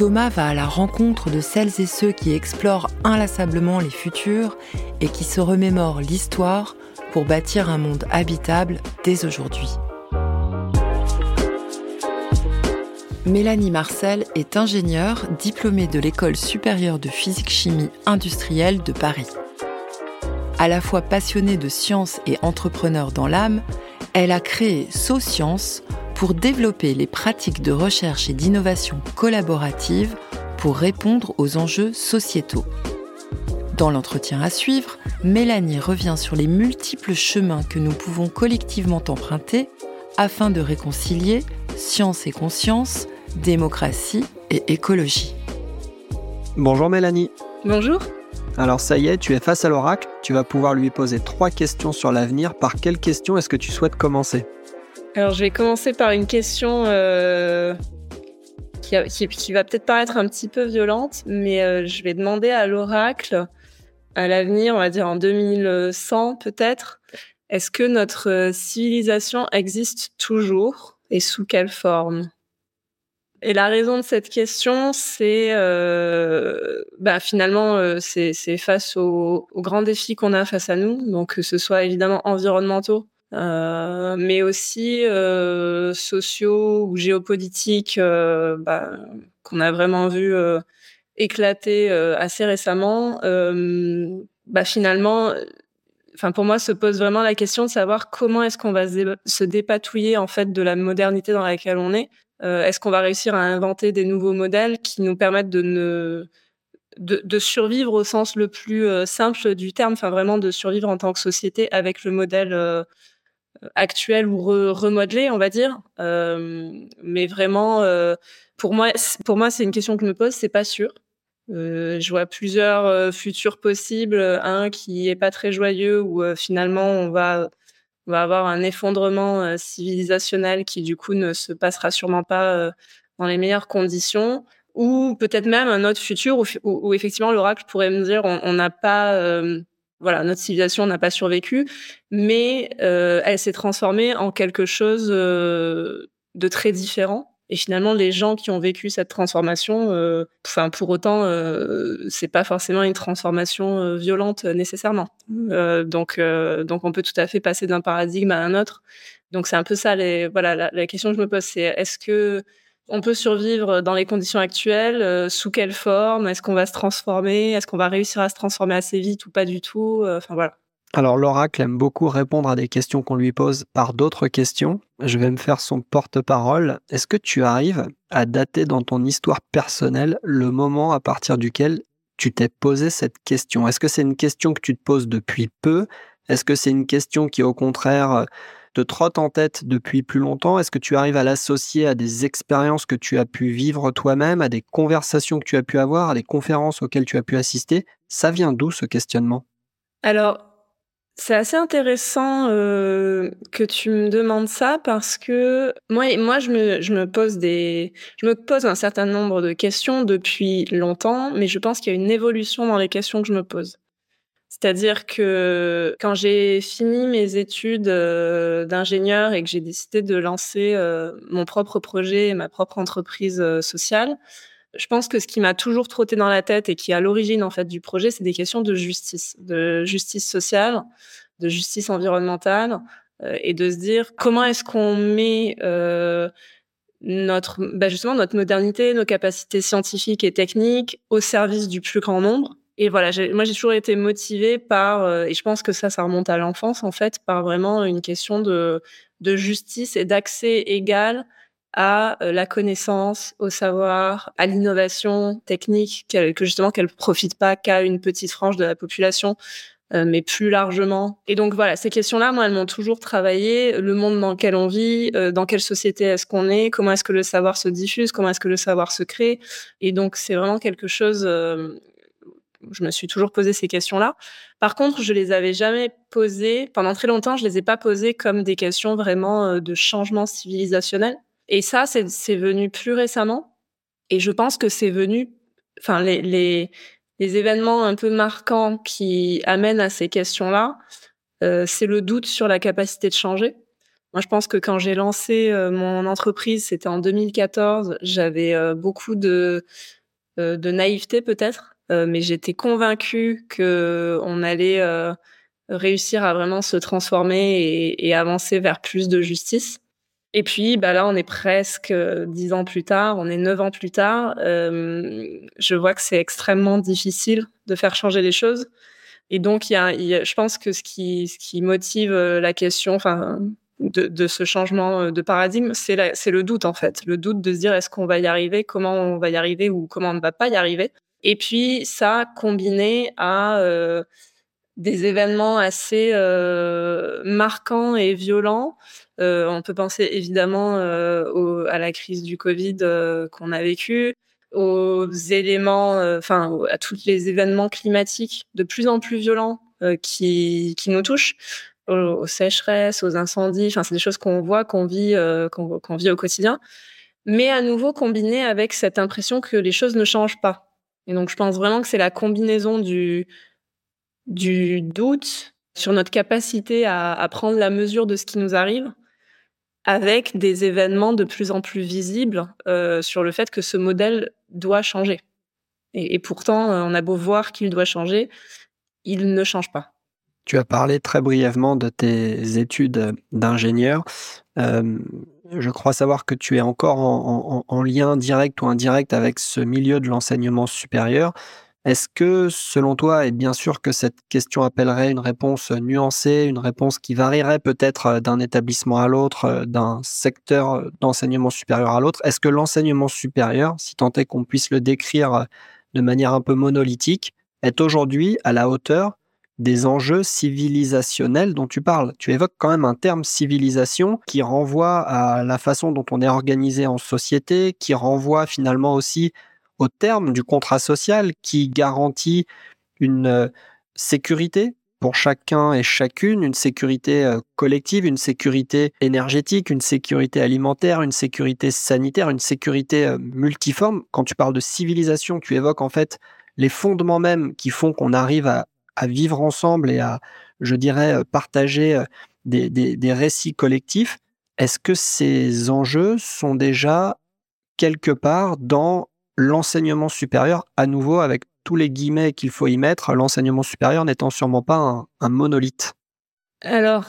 Thomas va à la rencontre de celles et ceux qui explorent inlassablement les futurs et qui se remémorent l'histoire pour bâtir un monde habitable dès aujourd'hui. Mélanie Marcel est ingénieure diplômée de l'École supérieure de physique-chimie industrielle de Paris. À la fois passionnée de sciences et entrepreneur dans l'âme, elle a créé SoScience, pour développer les pratiques de recherche et d'innovation collaborative pour répondre aux enjeux sociétaux. Dans l'entretien à suivre, Mélanie revient sur les multiples chemins que nous pouvons collectivement emprunter afin de réconcilier science et conscience, démocratie et écologie. Bonjour Mélanie. Bonjour. Alors ça y est, tu es face à l'oracle, tu vas pouvoir lui poser trois questions sur l'avenir. Par quelle question est-ce que tu souhaites commencer? Alors, je vais commencer par une question euh, qui, qui, va peut-être paraître un petit peu violente, mais euh, je vais demander à l'oracle, à l'avenir, on va dire en 2100 peut-être, est-ce que notre civilisation existe toujours et sous quelle forme? Et la raison de cette question, c'est euh, bah, finalement, euh, c'est face aux, aux, grands défis qu'on a face à nous, donc que ce soit évidemment environnementaux, euh, mais aussi euh, sociaux ou géopolitiques euh, bah, qu'on a vraiment vu éclater assez récemment. bah, finalement, enfin pour moi, se pose vraiment la question de savoir comment est-ce qu'on va se dépatouiller en fait de la modernité dans laquelle on est. est-ce qu'on va réussir à inventer des nouveaux modèles qui nous permettent de ne de, de, survivre au sens le plus simple du terme, enfin vraiment de survivre en tant que société avec le modèle actuel ou remodelé, on va dire. Euh, mais vraiment, euh, pour moi, pour moi, c'est une question que je me pose. C'est pas sûr. Euh, je vois plusieurs euh, futurs possibles. Un qui est pas très joyeux, où finalement on va on va avoir un effondrement civilisationnel qui du coup ne se passera sûrement pas dans les meilleures conditions. Ou peut-être même un autre futur où, où, effectivement l'oracle pourrait me dire on n'a pas voilà, notre civilisation n'a pas survécu, mais euh, elle s'est transformée en quelque chose euh, de très différent. Et finalement, les gens qui ont vécu cette transformation, euh, pour autant, c'est pas forcément une transformation violente nécessairement. donc, donc on peut tout à fait passer d'un paradigme à un autre. Donc c'est un peu ça. Voilà, la question que je me pose, c'est est-ce que on peut survivre dans les conditions actuelles euh, Sous quelle forme Est-ce qu'on va se transformer Est-ce qu'on va réussir à se transformer assez vite ou pas du tout euh, Enfin voilà. Alors l'oracle aime beaucoup répondre à des questions qu'on lui pose par d'autres questions. Je vais me faire son porte-parole. Est-ce que tu arrives à dater dans ton histoire personnelle le moment à partir duquel tu t'es posé cette question? Est-ce que c'est une question que tu te poses depuis peu? Est-ce que c'est une question qui au contraire te trotte en tête depuis plus longtemps? Est-ce que tu arrives à l'associer à des expériences que tu as pu vivre toi-même, à des conversations que tu as pu avoir, à des conférences auxquelles tu as pu assister? Ça vient d'où ce questionnement? Alors, c'est assez intéressant euh, que tu me demandes ça parce que moi, je me pose des, je me pose un certain nombre de questions depuis longtemps, mais je pense qu'il y a une évolution dans les questions que je me pose. C'est-à-dire que quand j'ai fini mes études euh, d'ingénieur et que j'ai décidé de lancer euh, mon propre projet, ma propre entreprise euh, sociale, je pense que ce qui m'a toujours trotté dans la tête et qui est à l'origine en fait du projet, c'est des questions de justice, de justice sociale, de justice environnementale, et de se dire comment est-ce qu'on met notre, bah justement notre modernité, nos capacités scientifiques et techniques au service du plus grand nombre et voilà, moi j'ai toujours été motivée par, euh, et je pense que ça, ça remonte à l'enfance en fait, par vraiment une question de, justice et d'accès égal à euh, la connaissance, au savoir, à l'innovation technique, que justement qu'elle profite pas qu'à une petite frange de la population, euh, mais plus largement. Et donc voilà, ces questions-là, moi, elles m'ont toujours travaillé. Le monde dans lequel on vit, dans quelle société est-ce qu'on est, comment est-ce que le savoir se diffuse, comment est-ce que le savoir se crée. Et donc c'est vraiment quelque chose. Euh, je me suis toujours posé ces questions-là. Par contre, je les avais jamais posées pendant très longtemps. Je les ai pas posées comme des questions vraiment de changement civilisationnel. Et ça, c'est venu plus récemment. Et je pense que c'est venu. Enfin, les, les les événements un peu marquants qui amènent à ces questions-là, euh, c'est le doute sur la capacité de changer. Moi, je pense que quand j'ai lancé euh, mon entreprise, c'était en 2014, j'avais euh, beaucoup de, de naïveté peut-être, mais j'étais convaincue que on allait réussir à vraiment se transformer et, avancer vers plus de justice. Et puis, bah là, on est presque euh, dix ans plus tard, on est neuf ans plus tard. Euh, je vois que c'est extrêmement difficile de faire changer les choses. Et donc, je pense que ce qui, motive euh, la question, enfin, de, ce changement de paradigme, c'est le doute en fait, le doute de se dire est-ce qu'on va y arriver, comment on va y arriver ou comment on ne va pas y arriver. Et puis ça combiné à euh, des événements assez euh, marquants et violents. Euh, on peut penser évidemment euh, à la crise du Covid qu'on a vécue, aux éléments, enfin à tous les événements climatiques de plus en plus violents qui, qui nous touchent, aux, sécheresses, aux incendies. Enfin, c'est des choses qu'on voit, qu'on vit, qu'on vit au quotidien. Mais à nouveau combiné avec cette impression que les choses ne changent pas. Et donc, je pense vraiment que c'est la combinaison du doute sur notre capacité à, prendre la mesure de ce qui nous arrive avec des événements de plus en plus visibles euh, sur le fait que ce modèle doit changer. Et, pourtant, euh, on a beau voir qu'il doit changer, il ne change pas. Tu as parlé très brièvement de tes études d'ingénieur. Euh, je crois savoir que tu es encore en, lien direct ou indirect avec ce milieu de l'enseignement supérieur. Est-ce que, selon toi, et bien sûr que cette question appellerait une réponse nuancée, une réponse qui varierait peut-être euh, d'un établissement à l'autre, euh, d'un secteur euh, d'enseignement supérieur à l'autre, est-ce que l'enseignement supérieur, si tant est qu'on puisse le décrire de manière un peu monolithique, est aujourd'hui à la hauteur des enjeux civilisationnels dont tu parles. Tu évoques quand même un terme civilisation qui renvoie à la façon dont on est organisé en société, qui renvoie finalement aussi au terme du contrat social qui garantit une euh, sécurité pour chacun et chacune, une sécurité euh, collective, une sécurité énergétique, une sécurité alimentaire, une sécurité sanitaire, une sécurité euh, multiforme. Quand tu parles de civilisation, tu évoques en fait les fondements mêmes qui font qu'on arrive à, vivre ensemble et à, je dirais, partager des, des récits collectifs. Est-ce que ces enjeux sont déjà quelque part dans l'enseignement supérieur, à nouveau avec tous les guillemets qu'il faut y mettre, l'enseignement supérieur n'étant sûrement pas un, monolithe? Alors,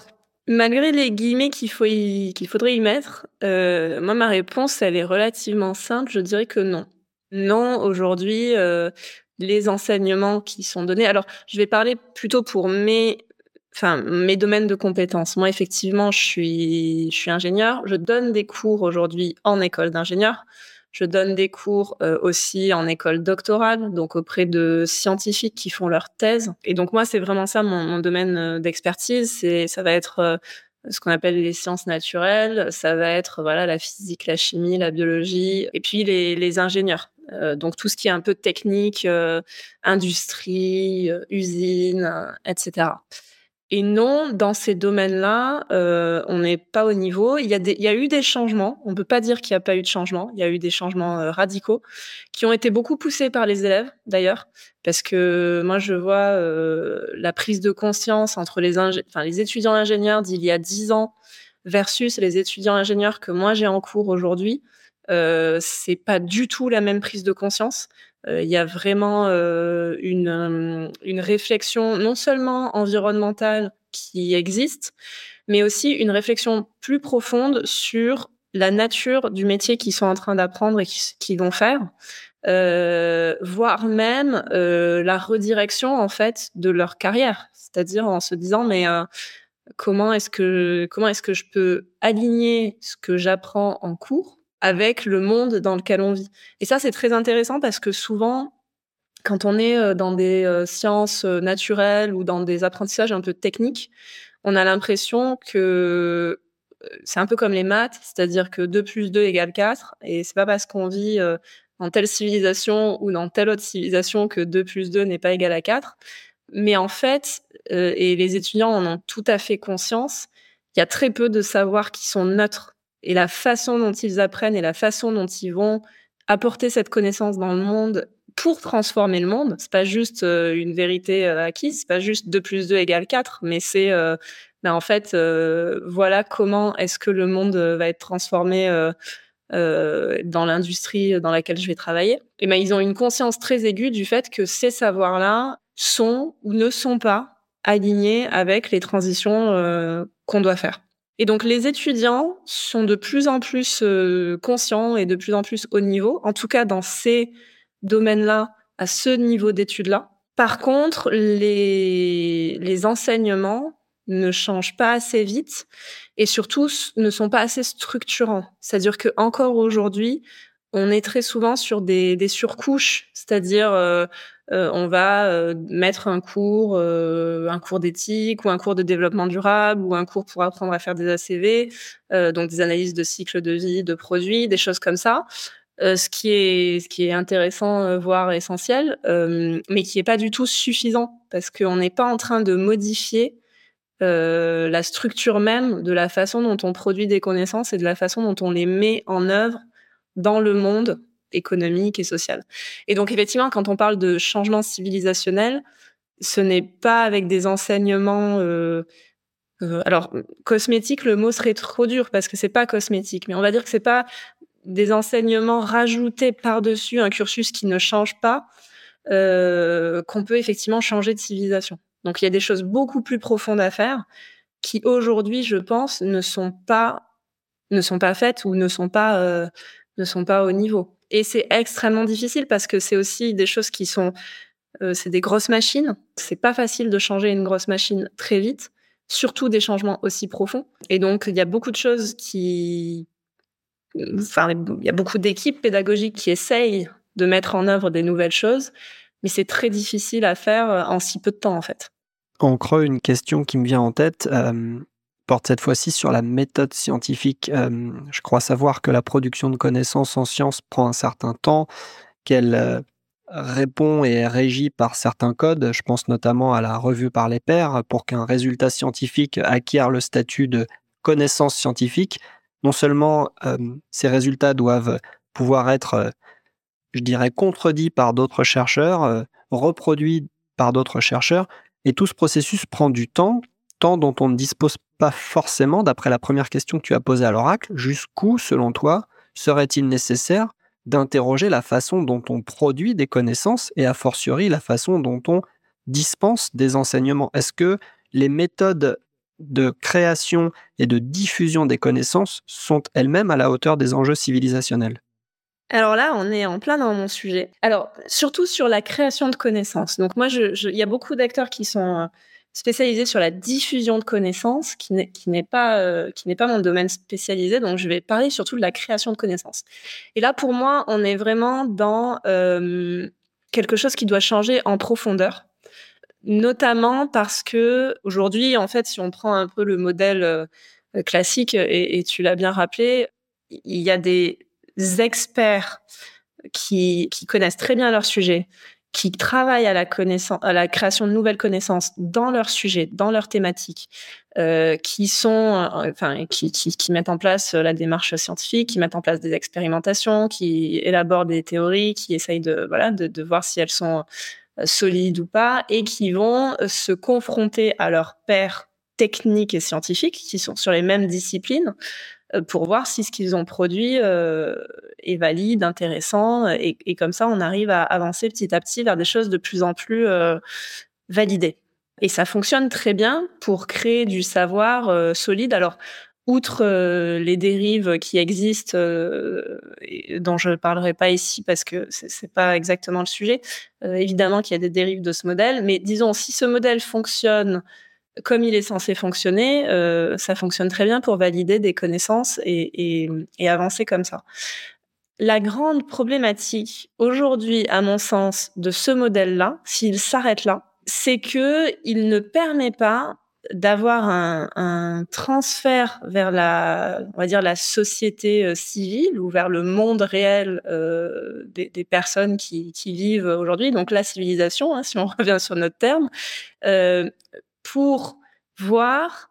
malgré les guillemets qu'il faut qu'il faudrait y mettre, euh, moi ma réponse elle est relativement simple. Je dirais que non. Non, aujourd'hui, euh, les enseignements qui sont donnés. Alors, je vais parler plutôt pour mes enfin mes domaines de compétences. Moi, effectivement, je suis je ingénieur. Je donne des cours aujourd'hui en école d'ingénieur. Je donne des cours euh, aussi en école doctorale, donc auprès de scientifiques qui font leur thèse. Et donc moi, c'est vraiment ça mon, domaine euh, d'expertise. C'est ça va être euh, ce qu'on appelle les sciences naturelles, ça va être voilà la physique, la chimie, la biologie, et puis les ingénieurs. Donc tout ce qui est un peu technique, industrie, usine, etc. Et non, dans ces domaines-là, euh, on n'est pas au niveau. Il y, a eu des changements. On peut pas dire qu'il n'y a pas eu de changements. Il y a eu des changements euh, radicaux qui ont été beaucoup poussés par les élèves, d'ailleurs, parce que moi, je vois euh, la prise de conscience entre les, les étudiants ingénieurs d'il y a dix ans versus les étudiants ingénieurs que moi j'ai en cours aujourd'hui. Euh, c'est pas du tout la même prise de conscience. Euh, il y a vraiment euh, une, euh, réflexion non seulement environnementale qui existe, mais aussi une réflexion plus profonde sur la nature du métier qu'ils sont en train d'apprendre et qu'ils vont faire, euh, voire même euh, la redirection en fait de leur carrière, c'est-à-dire en se disant mais euh, comment est-ce que comment est-ce que je peux aligner ce que j'apprends en cours avec le monde dans lequel on vit. Et ça, c'est très intéressant parce que souvent, quand on est dans des sciences naturelles ou dans des apprentissages un peu techniques, on a l'impression que c'est un peu comme les maths, c'est-à-dire que 2 plus 2 égale 4, et c'est pas parce qu'on vit dans telle civilisation ou dans telle autre civilisation que 2 plus 2 n'est pas égal à 4. Mais en fait, et les étudiants en ont tout à fait conscience, il y a très peu de savoirs qui sont neutres. Et la façon dont ils apprennent et la façon dont ils vont apporter cette connaissance dans le monde pour transformer le monde, c'est pas juste une vérité acquise, c'est pas juste 2 plus 2 égale 4, mais c'est ben en fait, euh, voilà comment est-ce que le monde euh, va être transformé euh, euh, dans l'industrie dans laquelle je vais travailler. Et ben ils ont une conscience très aiguë du fait que ces savoirs-là sont ou ne sont pas alignés avec les transitions euh, qu'on doit faire. Et donc les étudiants sont de plus en plus conscients et de plus en plus haut niveau, en tout cas dans ces domaines-là, à ce niveau d'études-là. Par contre, les, les enseignements ne changent pas assez vite et surtout ne sont pas assez structurants. C'est-à-dire que encore aujourd'hui, on est très souvent sur des, des surcouches, c'est-à-dire euh, euh, on va euh, mettre un cours, un cours d'éthique ou un cours de développement durable ou un cours pour apprendre à faire des ACV, donc des analyses de cycle de vie de produits, des choses comme ça. ce qui est ce qui est intéressant voire essentiel mais qui est pas du tout suffisant parce qu'on n'est pas en train de modifier euh, la structure même de la façon dont on produit des connaissances et de la façon dont on les met en œuvre dans le monde économique et social. Et donc effectivement, quand on parle de changement civilisationnel, ce n'est pas avec des enseignements. Euh, euh, alors cosmétique, le mot serait trop dur parce que c'est pas cosmétique, mais on va dire que c'est pas des enseignements rajoutés par-dessus un cursus qui ne change pas qu'on peut effectivement changer de civilisation. Donc il y a des choses beaucoup plus profondes à faire qui aujourd'hui, je pense, ne sont pas ne sont pas faites ou ne sont pas euh, ne sont pas au niveau. Et c'est extrêmement difficile parce que c'est aussi des choses qui sont euh, c'est des grosses machines. C'est pas facile de changer une grosse machine très vite, surtout des changements aussi profonds. Et donc il y a beaucoup de choses qui enfin il y a beaucoup d'équipes pédagogiques qui essayent de mettre en œuvre des nouvelles choses mais c'est très difficile à faire euh, en si peu de temps en fait. Creux, une question qui me vient en tête euh, cette fois-ci sur la méthode scientifique. Euh, je crois savoir que la production de connaissances en sciences prend un certain temps, qu'elle répond et est régie par certains codes. Je pense notamment à la revue par les pairs. Pour qu'un résultat scientifique acquiert le statut de connaissance scientifique, non seulement ces résultats doivent pouvoir être je dirais, contredit par d'autres chercheurs, euh, reproduit par d'autres chercheurs, et tout ce processus prend du temps, temps dont on ne dispose pas forcément, d'après la première question que tu as posée à l'oracle, jusqu'où, selon toi, serait-il nécessaire d'interroger la façon dont on produit des connaissances et a fortiori la façon dont on dispense des enseignements? Est-ce que les méthodes de création et de diffusion des connaissances sont elles-mêmes à la hauteur des enjeux civilisationnels? Alors là, on est en plein dans mon sujet. Alors, surtout sur la création de connaissances. Donc moi, il y a beaucoup d'acteurs qui sont euh, spécialisés sur la diffusion de connaissances, qui n'est pas euh, qui n'est pas mon domaine spécialisé. Donc je vais parler surtout de la création de connaissances. Et là, pour moi, on est vraiment dans euh, quelque chose qui doit changer en profondeur, notamment parce que aujourd'hui, en fait, si on prend un peu le modèle classique, et, tu l'as bien rappelé, il y a des experts qui connaissent très bien leur sujet, qui travaillent à la connaissance, à la création de nouvelles connaissances dans leur sujet, dans leur thématique, euh, qui sont, euh, enfin, qui, qui, qui, mettent en place la démarche scientifique, qui mettent en place des expérimentations, qui élaborent des théories, qui essayent de, voilà, de, de voir si elles sont euh, solides ou pas, et qui vont se confronter à leurs pairs techniques et scientifiques, qui sont sur les mêmes disciplines, euh, pour voir si ce qu'ils ont produit euh, est valide, intéressant, et, comme ça, on arrive à avancer petit à petit vers des choses de plus en plus euh, validées. Et ça fonctionne très bien pour créer du savoir euh, solide. Alors, outre euh, les dérives qui existent, dont je ne parlerai pas ici parce que c'est pas exactement le sujet, évidemment qu'il y a des dérives de ce modèle, mais disons, si ce modèle fonctionne comme il est censé fonctionner, euh, ça fonctionne très bien pour valider des connaissances et, avancer comme ça. la grande problématique aujourd'hui, à mon sens, de ce modèle-là, s'il s'arrête là, c'est que il ne permet pas d'avoir un, transfert vers la, on va dire la société euh, civile ou vers le monde réel euh, des, personnes qui, vivent aujourd'hui, donc la civilisation, hein, si on revient sur notre terme, pour voir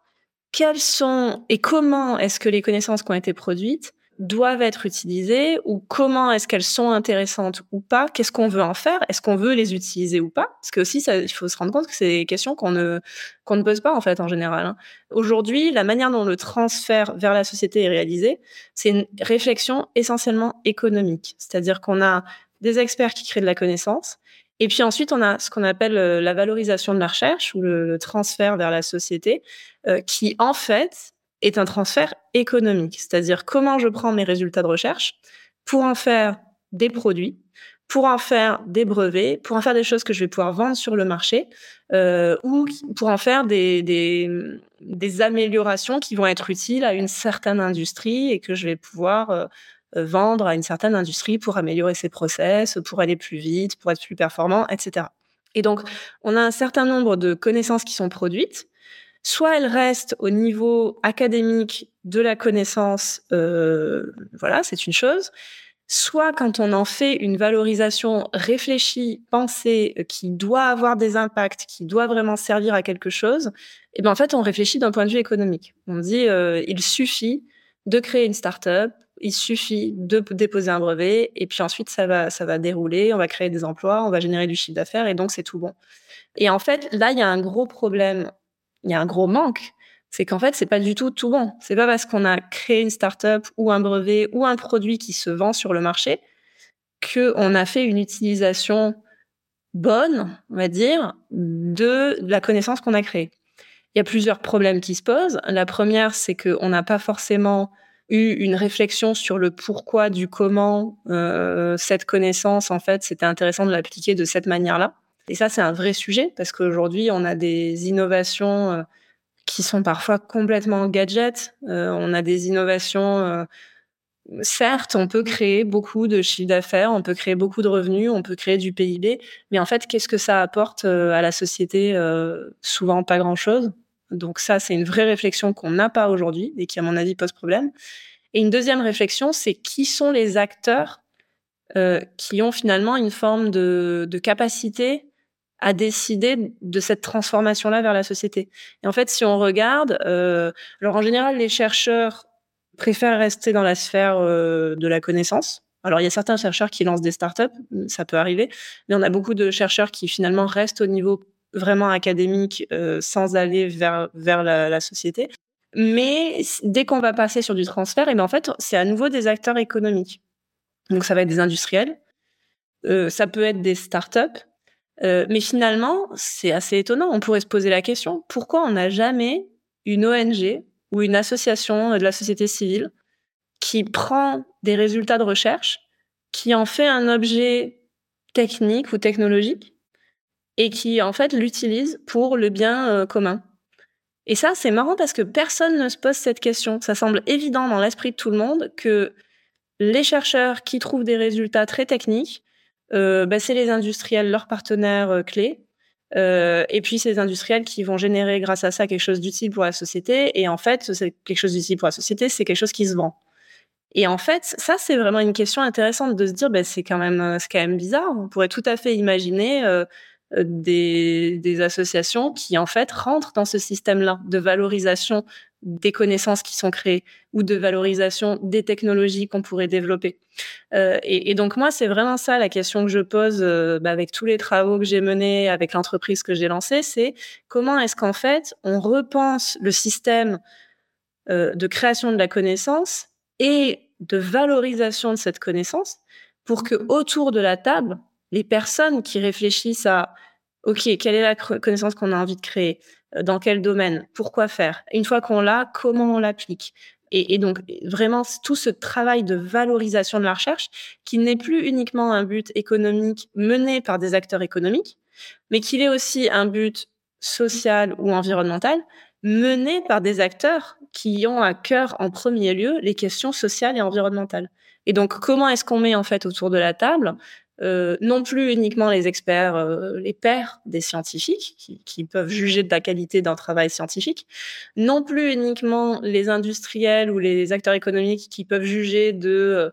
quelles sont et comment est-ce que les connaissances qui ont été produites doivent être utilisées ou comment est-ce qu'elles sont intéressantes ou pas Qu'est-ce qu'on veut en faire Est-ce qu'on veut les utiliser ou pas Parce que aussi, il faut se rendre compte que c'est des questions qu'on ne ne pose pas en fait en général. Hein. Aujourd'hui, la manière dont le transfert vers la société est réalisé, c'est une réflexion essentiellement économique. C'est-à-dire qu'on a des experts qui créent de la connaissance et puis ensuite, on a ce qu'on appelle euh, la valorisation de la recherche ou le, transfert vers la société, euh, qui en fait est un transfert économique. C'est-à-dire comment je prends mes résultats de recherche pour en faire des produits, pour en faire des brevets, pour en faire des choses que je vais pouvoir vendre sur le marché, euh, ou pour en faire des, améliorations qui vont être utiles à une certaine industrie et que je vais pouvoir vendre à une certaine industrie pour améliorer ses process, pour aller plus vite, pour être plus performant, etc. Et donc, on a un certain nombre de connaissances qui sont produites. Soit elles restent au niveau académique de la connaissance, euh, voilà, c'est une chose. Soit quand on en fait une valorisation réfléchie, pensée, euh, qui doit avoir des impacts, qui doit vraiment servir à quelque chose, et eh ben en fait on réfléchit d'un point de vue économique. On dit euh, il suffit de créer une start-up, il suffit de déposer un brevet et puis ensuite ça va ça va dérouler, on va créer des emplois, on va générer du chiffre d'affaires et donc c'est tout bon. Et en fait, là il y a un gros problème, il y a un gros manque, c'est qu'en fait c'est pas du tout tout bon. C'est pas parce qu'on a créé une start-up ou un brevet ou un produit qui se vend sur le marché que on a fait une utilisation bonne, on va dire, de la connaissance qu'on a créée. Il y a plusieurs problèmes qui se posent. La première, c'est qu'on n'a pas forcément eu une réflexion sur le pourquoi du comment euh, cette connaissance, en fait, c'était intéressant de l'appliquer de cette manière-là. Et ça, c'est un vrai sujet parce qu'aujourd'hui, on a des innovations euh, qui sont parfois complètement gadgets. Euh, on a des innovations, certes, on peut créer beaucoup de chiffre d'affaires, on peut créer beaucoup de revenus, on peut créer du PIB, mais en fait, qu'est-ce que ça apporte à la société Souvent, pas grand-chose? Donc ça, c'est une vraie réflexion qu'on n'a pas aujourd'hui et qui, à mon avis, pose problème. Et une deuxième réflexion, c'est qui sont les acteurs euh, qui ont finalement une forme de, capacité à décider de cette transformation-là vers la société. Et en fait, si on regarde, euh, alors en général, les chercheurs préfèrent rester dans la sphère euh, de la connaissance. Alors, il y a certains chercheurs qui lancent des startups, ça peut arriver, mais on a beaucoup de chercheurs qui finalement restent au niveau vraiment académique euh, sans aller vers vers la, société. Mais dès qu'on va passer sur du transfert, et ben en fait, c'est à nouveau des acteurs économiques. Donc ça va être des industriels, euh, ça peut être des startups, euh, mais finalement, c'est assez étonnant. On pourrait se poser la question pourquoi on n'a jamais une ONG ou une association de la société civile qui prend des résultats de recherche, qui en fait un objet technique ou technologique et qui en fait l'utilise pour le bien euh, commun. Et ça, c'est marrant parce que personne ne se pose cette question. Ça semble évident dans l'esprit de tout le monde que les chercheurs qui trouvent des résultats très techniques, euh, bah, c'est les industriels, leurs partenaires euh, clés. Et puis, les industriels qui vont générer grâce à ça quelque chose d'utile pour la société. Et en fait, quelque chose d'utile pour la société, c'est quelque chose qui se vend. Et en fait, ça, c'est vraiment une question intéressante de se dire, bah, c'est quand même, c'est quand même bizarre. On pourrait tout à fait imaginer des, des, associations qui en fait rentrent dans ce système-là de valorisation des connaissances qui sont créées ou de valorisation des technologies qu'on pourrait développer. Euh, et, et, donc moi, c'est vraiment ça la question que je pose euh, bah, avec tous les travaux que j'ai menés, avec l'entreprise que j'ai lancée, c'est comment est-ce qu'en fait on repense le système euh, de création de la connaissance et de valorisation de cette connaissance pour que autour de la table, les personnes qui réfléchissent à OK, quelle est la connaissance qu'on a envie de créer euh, Dans quel domaine Pourquoi faire? Une fois qu'on l'a, comment on l'applique? Et, donc vraiment tout ce travail de valorisation de la recherche qui n'est plus uniquement un but économique mené par des acteurs économiques, mais qu'il est aussi un but social ou environnemental menée par des acteurs qui ont à cœur en premier lieu les questions sociales et environnementales. Et donc, comment est-ce qu'on met en fait autour de la table euh, non plus uniquement les experts, euh, les pairs des scientifiques qui, peuvent juger de la qualité d'un travail scientifique, non plus uniquement les industriels ou les acteurs économiques qui peuvent juger de, euh,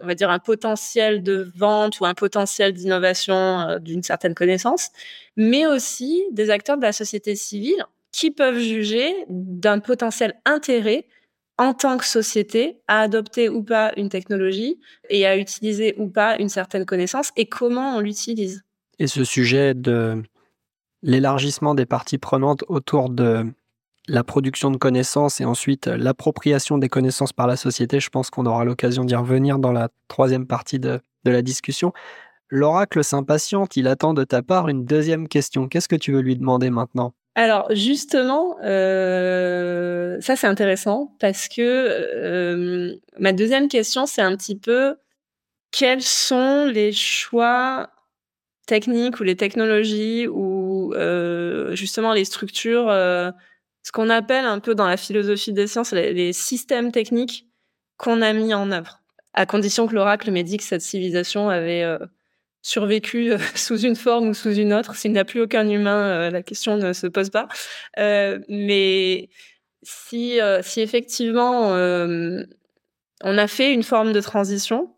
on va dire, un potentiel de vente ou un potentiel d'innovation d'une certaine connaissance, mais aussi des acteurs de la société civile qui peuvent juger d'un potentiel intérêt en tant que société à adopter ou pas une technologie et à utiliser ou pas une certaine connaissance et comment on l'utilise. Et ce sujet de l'élargissement des parties prenantes autour de la production de connaissances et ensuite l'appropriation des connaissances par la société, je pense qu'on aura l'occasion d'y revenir dans la troisième partie de, la discussion. L'oracle s'impatiente, il attend de ta part une deuxième question. Qu'est-ce que tu veux lui demander maintenant? Alors justement, euh, ça c'est intéressant parce que euh, ma deuxième question c'est un petit peu quels sont les choix techniques ou les technologies ou euh, justement les structures, ce qu'on appelle un peu dans la philosophie des sciences les, systèmes techniques qu'on a mis en œuvre, à condition que l'oracle m'ait dit que cette civilisation avait survécu euh, sous une forme ou sous une autre. S'il n'y a plus aucun humain, euh, la question ne se pose pas. Euh, mais si, si effectivement on a fait une forme de transition,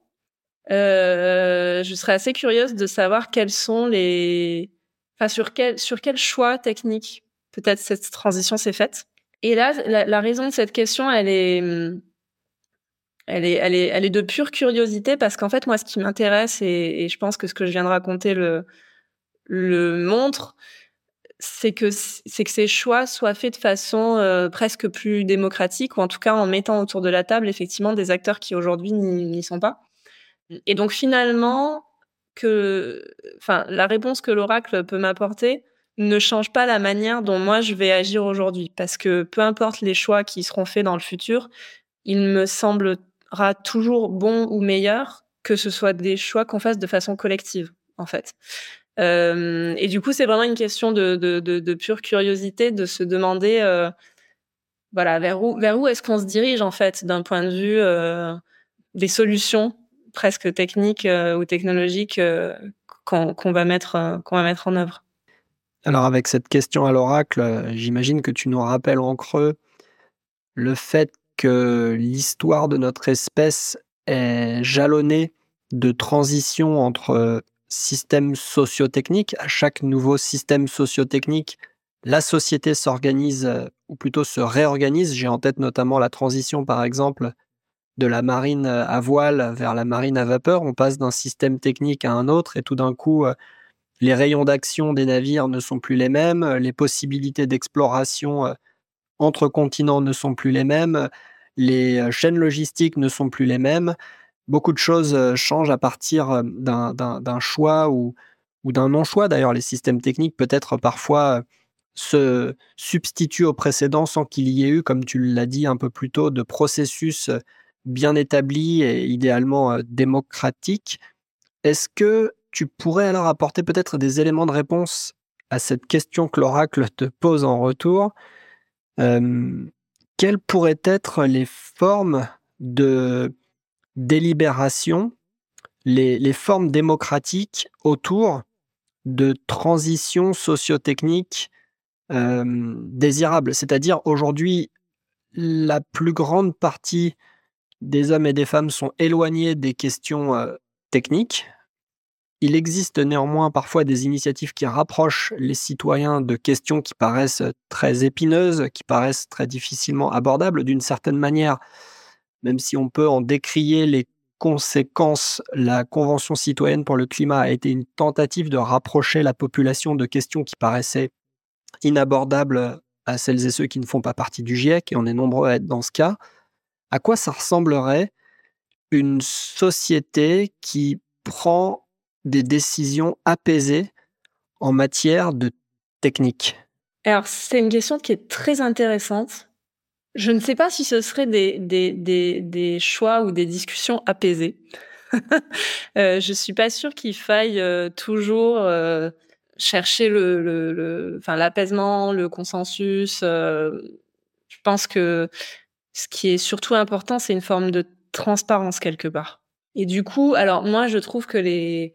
je serais assez curieuse de savoir quels sont les, enfin sur quel sur quel choix technique peut-être cette transition s'est faite. Et là, la, la, raison de cette question, elle est elle est, elle est, elle est de pure curiosité parce qu'en fait, moi, ce qui m'intéresse et, je pense que ce que je viens de raconter le, montre, c'est que c'est que ces choix soient faits de façon euh, presque plus démocratique ou en tout cas en mettant autour de la table effectivement des acteurs qui aujourd'hui n'y sont pas. Et donc finalement que, la réponse que l'oracle peut m'apporter ne change pas la manière dont moi je vais agir aujourd'hui parce que peu importe les choix qui seront faits dans le futur, il me semble toujours bon ou meilleur que ce soit des choix qu'on fasse de façon collective, en fait. Euh, et du coup, c'est vraiment une question de, de, pure curiosité, de se demander, euh, voilà, vers où, vers où est-ce qu'on se dirige en fait, d'un point de vue euh, des solutions presque techniques ou technologiques qu'on va mettre qu'on va mettre en œuvre. Alors, avec cette question à l'oracle, j'imagine que tu nous rappelles en creux le fait que l'histoire de notre espèce est jalonnée de transitions entre systèmes sociotechniques. À chaque nouveau système sociotechnique, la société s'organise, ou plutôt se réorganise. J'ai en tête notamment la transition, par exemple, de la marine à voile vers la marine à vapeur. On passe d'un système technique à un autre et tout d'un coup, les rayons d'action des navires ne sont plus les mêmes, les possibilités d'exploration entre continents ne sont plus les mêmes, les euh, chaînes logistiques ne sont plus les mêmes. Beaucoup de choses euh, changent à partir euh, d'un choix ou, d'un non-choix. D'ailleurs, les systèmes techniques peut-être parfois se substituent au précédent sans qu'il y ait eu, comme tu l'as dit un peu plus tôt, de processus bien établis et idéalement démocratiques. Est-ce que tu pourrais alors apporter peut-être des éléments de réponse à cette question que l'oracle te pose en retour? Quelles pourraient être les formes de délibération, les, les formes démocratiques autour de transitions sociotechniques euh, désirables? C'est-à-dire aujourd'hui, la plus grande partie des hommes et des femmes sont éloignés des questions euh, techniques, il existe néanmoins parfois des initiatives qui rapprochent les citoyens de questions qui paraissent très épineuses, qui paraissent très difficilement abordables d'une certaine manière, même si on peut en décrier les conséquences, la Convention citoyenne pour le climat a été une tentative de rapprocher la population de questions qui paraissaient inabordables à celles et ceux qui ne font pas partie du GIEC, et on est nombreux à être dans ce cas. À quoi ça ressemblerait une société qui prend des décisions apaisées en matière de technique Alors, c'est une question qui est très intéressante. Je ne sais pas si ce serait des, des, des, choix ou des discussions apaisées. euh, je suis pas sûre qu'il faille euh, toujours euh, chercher le, le, enfin l'apaisement, le consensus. je pense que ce qui est surtout important, c'est une forme de transparence quelque part. Et du coup, alors moi, je trouve que les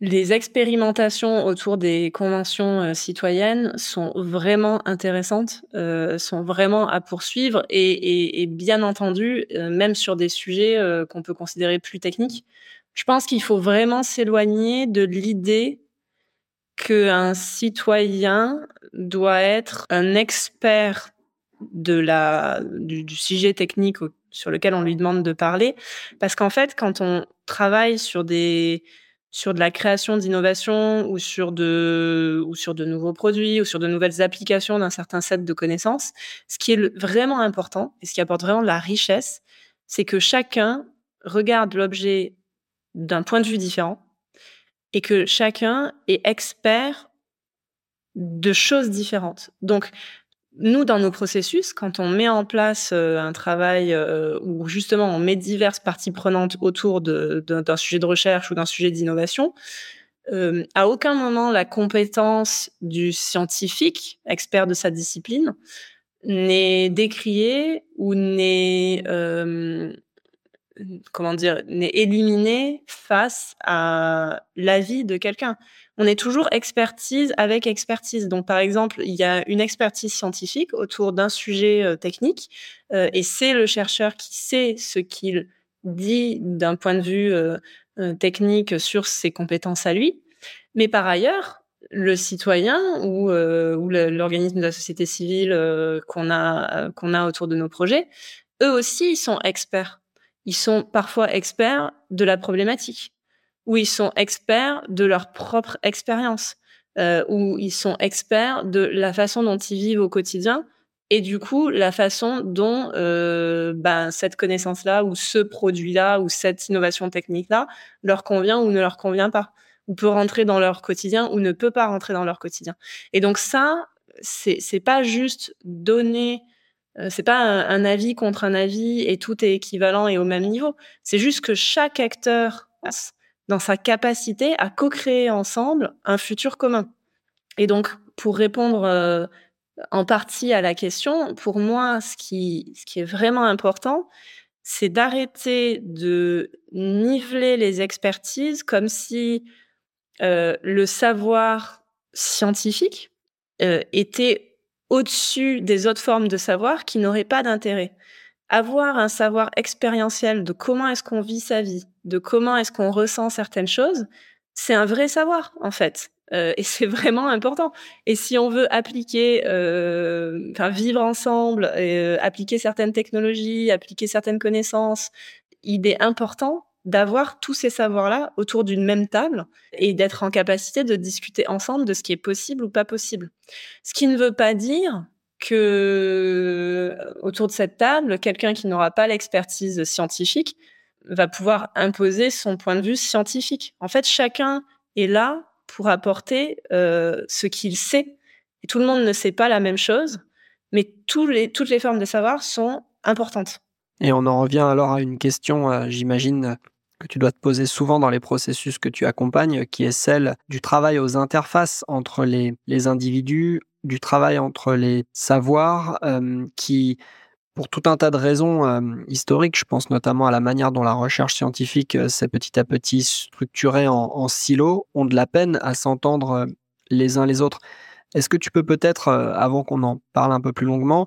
les expérimentations autour des conventions euh, citoyennes sont vraiment intéressantes, euh, sont vraiment à poursuivre et, bien entendu, euh, même sur des sujets qu'on peut considérer plus techniques, je pense qu'il faut vraiment s'éloigner de l'idée qu'un citoyen doit être un expert de la du sujet technique sur lequel on lui demande de parler, parce qu'en fait, quand on travaille sur des sur de la création d'innovation ou sur de ou sur de nouveaux produits ou sur de nouvelles applications d'un certain set de connaissances, ce qui est vraiment important et ce qui apporte vraiment de la richesse, c'est que chacun regarde l'objet d'un point de vue différent et que chacun est expert de choses différentes. Donc nous, dans nos processus, quand on met en place euh, un travail euh, où justement on met diverses parties prenantes autour d'un sujet de recherche ou d'un sujet d'innovation, euh, à aucun moment la compétence du scientifique, expert de sa discipline, n'est décriée ou n'est comment dire n'est éliminée face à l'avis de quelqu'un on est toujours expertise avec expertise. Donc, par exemple, il y a une expertise scientifique autour d'un sujet euh, technique, euh, et c'est le chercheur qui sait ce qu'il dit d'un point de vue euh, technique sur ses compétences à lui. Mais par ailleurs, le citoyen ou, ou l'organisme de la société civile qu'on a qu'on a autour de nos projets, eux aussi, ils sont experts. Ils sont parfois experts de la problématique où ils sont experts de leur propre expérience, euh, où ils sont experts de la façon dont ils vivent au quotidien et du coup la façon dont ben, cette connaissance-là ou ce produit-là ou cette innovation technique-là leur convient ou ne leur convient pas, ou peut rentrer dans leur quotidien ou ne peut pas rentrer dans leur quotidien. Et donc ça, c'est pas juste donner c'est pas un, avis contre un avis et tout est équivalent et au même niveau. C'est juste que chaque acteur dans sa capacité à co-créer ensemble un futur commun. Et donc, pour répondre euh, en partie à la question, pour moi, ce qui, est vraiment important, c'est d'arrêter de niveler les expertises comme si euh, le savoir scientifique euh, était au-dessus des autres formes de savoir qui n'auraient pas d'intérêt avoir un savoir expérientiel de comment est-ce qu'on vit sa vie, de comment est-ce qu'on ressent certaines choses, c'est un vrai savoir en fait. Euh, et c'est vraiment important. Et si on veut appliquer, euh, enfin vivre ensemble, euh, appliquer certaines technologies, appliquer certaines connaissances, il est important d'avoir tous ces savoirs-là autour d'une même table et d'être en capacité de discuter ensemble de ce qui est possible ou pas possible. Ce qui ne veut pas dire que euh, autour de cette table, quelqu'un qui n'aura pas l'expertise scientifique va pouvoir imposer son point de vue scientifique. En fait, chacun est là pour apporter euh, ce qu'il sait. Et tout le monde ne sait pas la même chose, mais toutes les formes de savoir sont importantes. Et on en revient alors à une question, euh, j'imagine, que tu dois te poser souvent dans les processus que tu accompagnes, qui est celle du travail aux interfaces entre les, les individus, du travail entre les savoirs euh, qui, pour tout un tas de raisons euh, historiques, je pense notamment à la manière dont la recherche scientifique s'est petit à petit structurée en, en silos, ont de la peine à s'entendre les uns les autres. Est-ce que tu peux peut-être, avant qu'on en parle un peu plus longuement,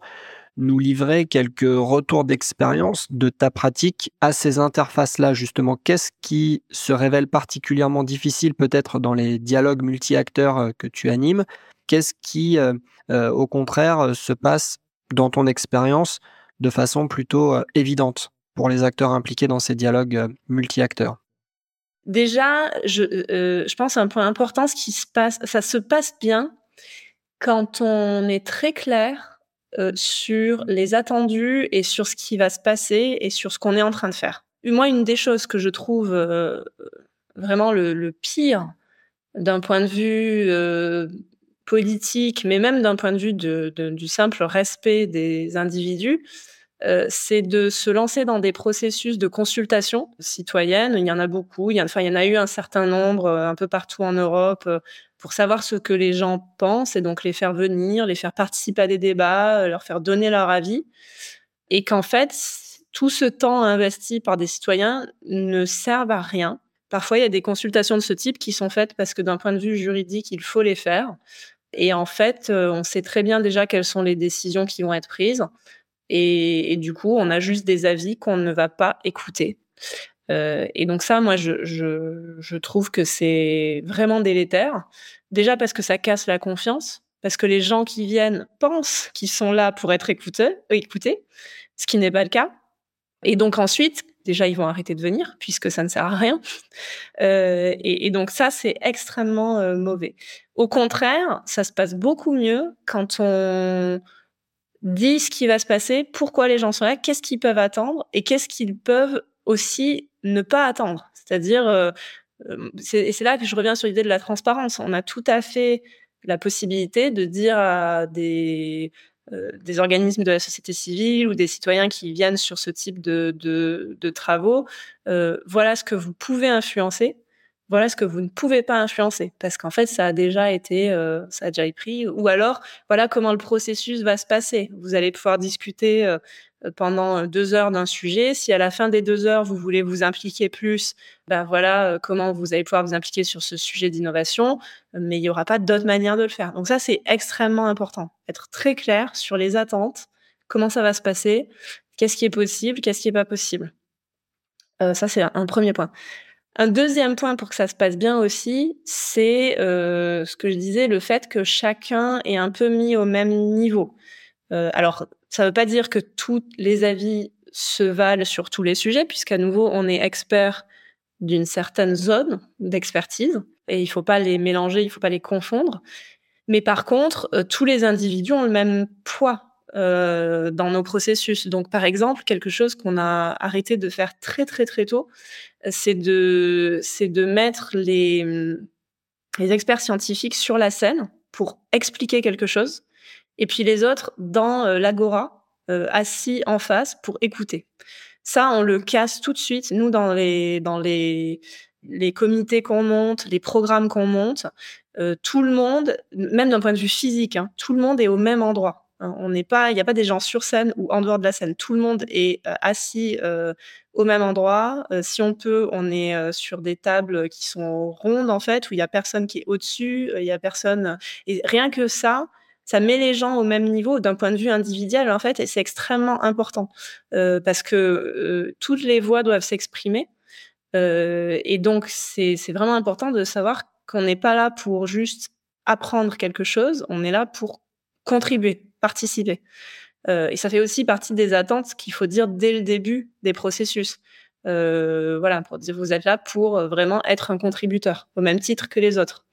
nous livrer quelques retours d'expérience de ta pratique à ces interfaces-là, justement. Qu'est-ce qui se révèle particulièrement difficile peut-être dans les dialogues multi-acteurs que tu animes? Qu'est-ce qui, euh, euh, au contraire, euh, se passe dans ton expérience de façon plutôt évidente pour les acteurs impliqués dans ces dialogues multi-acteurs? Déjà, je, je pense un point important, ce qui se passe, ça se passe bien quand on est très clair sur les attendus et sur ce qui va se passer et sur ce qu'on est en train de faire. Moi, une des choses que je trouve vraiment le, le pire d'un point de vue politique, mais même d'un point de vue de, de, du simple respect des individus, euh, c'est de se lancer dans des processus de consultation citoyenne. Il y en a beaucoup. Il y, enfin, il y en a eu un certain nombre euh, un peu partout en Europe euh, pour savoir ce que les gens pensent et donc les faire venir, les faire participer à des débats, leur faire donner leur avis. Et qu'en fait, tout ce temps investi par des citoyens ne serve à rien. Parfois, il y a des consultations de ce type qui sont faites parce que d'un point de vue juridique, il faut les faire. Et en fait, on sait très bien déjà quelles sont les décisions qui vont être prises. Et, du coup, on a juste des avis qu'on ne va pas écouter. Euh, et donc ça, moi, je, je, je trouve que c'est vraiment délétère. Déjà parce que ça casse la confiance, parce que les gens qui viennent pensent qu'ils sont là pour être écoutés, écoutés ce qui n'est pas le cas. Et donc ensuite, déjà, ils vont arrêter de venir puisque ça ne sert à rien. Euh, et, donc ça, c'est extrêmement euh, mauvais. Au contraire, ça se passe beaucoup mieux quand on dit ce qui va se passer, pourquoi les gens sont là, qu'est-ce qu'ils peuvent attendre et qu'est-ce qu'ils peuvent aussi ne pas attendre. C'est-à-dire, euh, euh et c'est là que je reviens sur l'idée de la transparence. On a tout à fait la possibilité de dire à des, euh, des organismes de la société civile ou des citoyens qui viennent sur ce type de, de, de travaux, euh, voilà ce que vous pouvez influencer voilà ce que vous ne pouvez pas influencer. Parce qu'en fait ça a déjà été euh, ça a déjà été pris. Ou alors voilà comment le processus va se passer. Vous allez pouvoir discuter euh, pendant deux heures d'un sujet. Si à la fin des deux heures vous voulez vous impliquer plus ben voilà euh, comment vous allez pouvoir vous impliquer sur ce sujet d'innovation. Mais il n'y aura pas d'autre manière de le faire. Donc ça c'est extrêmement important. Être très clair sur les attentes. Comment ça va se passer. Qu'est-ce qui est possible. Qu'est-ce qui est pas possible. Ça c'est un premier point un deuxième point pour que ça se passe bien aussi, c'est euh, ce que je disais, le fait que chacun est un peu mis au même niveau. Euh, alors, ça ne veut pas dire que tous les avis se valent sur tous les sujets, puisqu'à nouveau, on est expert d'une certaine zone d'expertise, et il ne faut pas les mélanger, il ne faut pas les confondre. Mais par contre, euh, tous les individus ont le même poids euh, dans nos processus. Donc, par exemple, quelque chose qu'on a arrêté de faire très très très tôt, c'est de c'est de mettre les les experts scientifiques sur la scène pour expliquer quelque chose, et puis les autres dans euh, l'agora, euh, assis en face pour écouter. Ça, on le casse tout de suite. Nous, dans les dans les les comités qu'on monte, les programmes qu'on monte, tout le monde, même d'un point de vue physique, hein, tout le monde est au même endroit. Hein, on n'est pas, il n'y a pas des gens sur scène ou en dehors de la scène. Tout le monde est euh, assis euh, au même endroit. Euh, si on peut, on est sur des tables qui sont rondes en fait, où il y a personne qui est au-dessus, il y a personne. Et rien que ça, ça met les gens au même niveau d'un point de vue individuel en fait, et c'est extrêmement important parce que toutes les voix doivent s'exprimer. et donc c'est vraiment important de savoir qu'on n'est pas là pour juste apprendre quelque chose, on est là pour contribuer participer. Euh, et ça fait aussi partie des attentes qu'il faut dire dès le début des processus. Euh, voilà, pour dire vous êtes là pour euh, vraiment être un contributeur au même titre que les autres.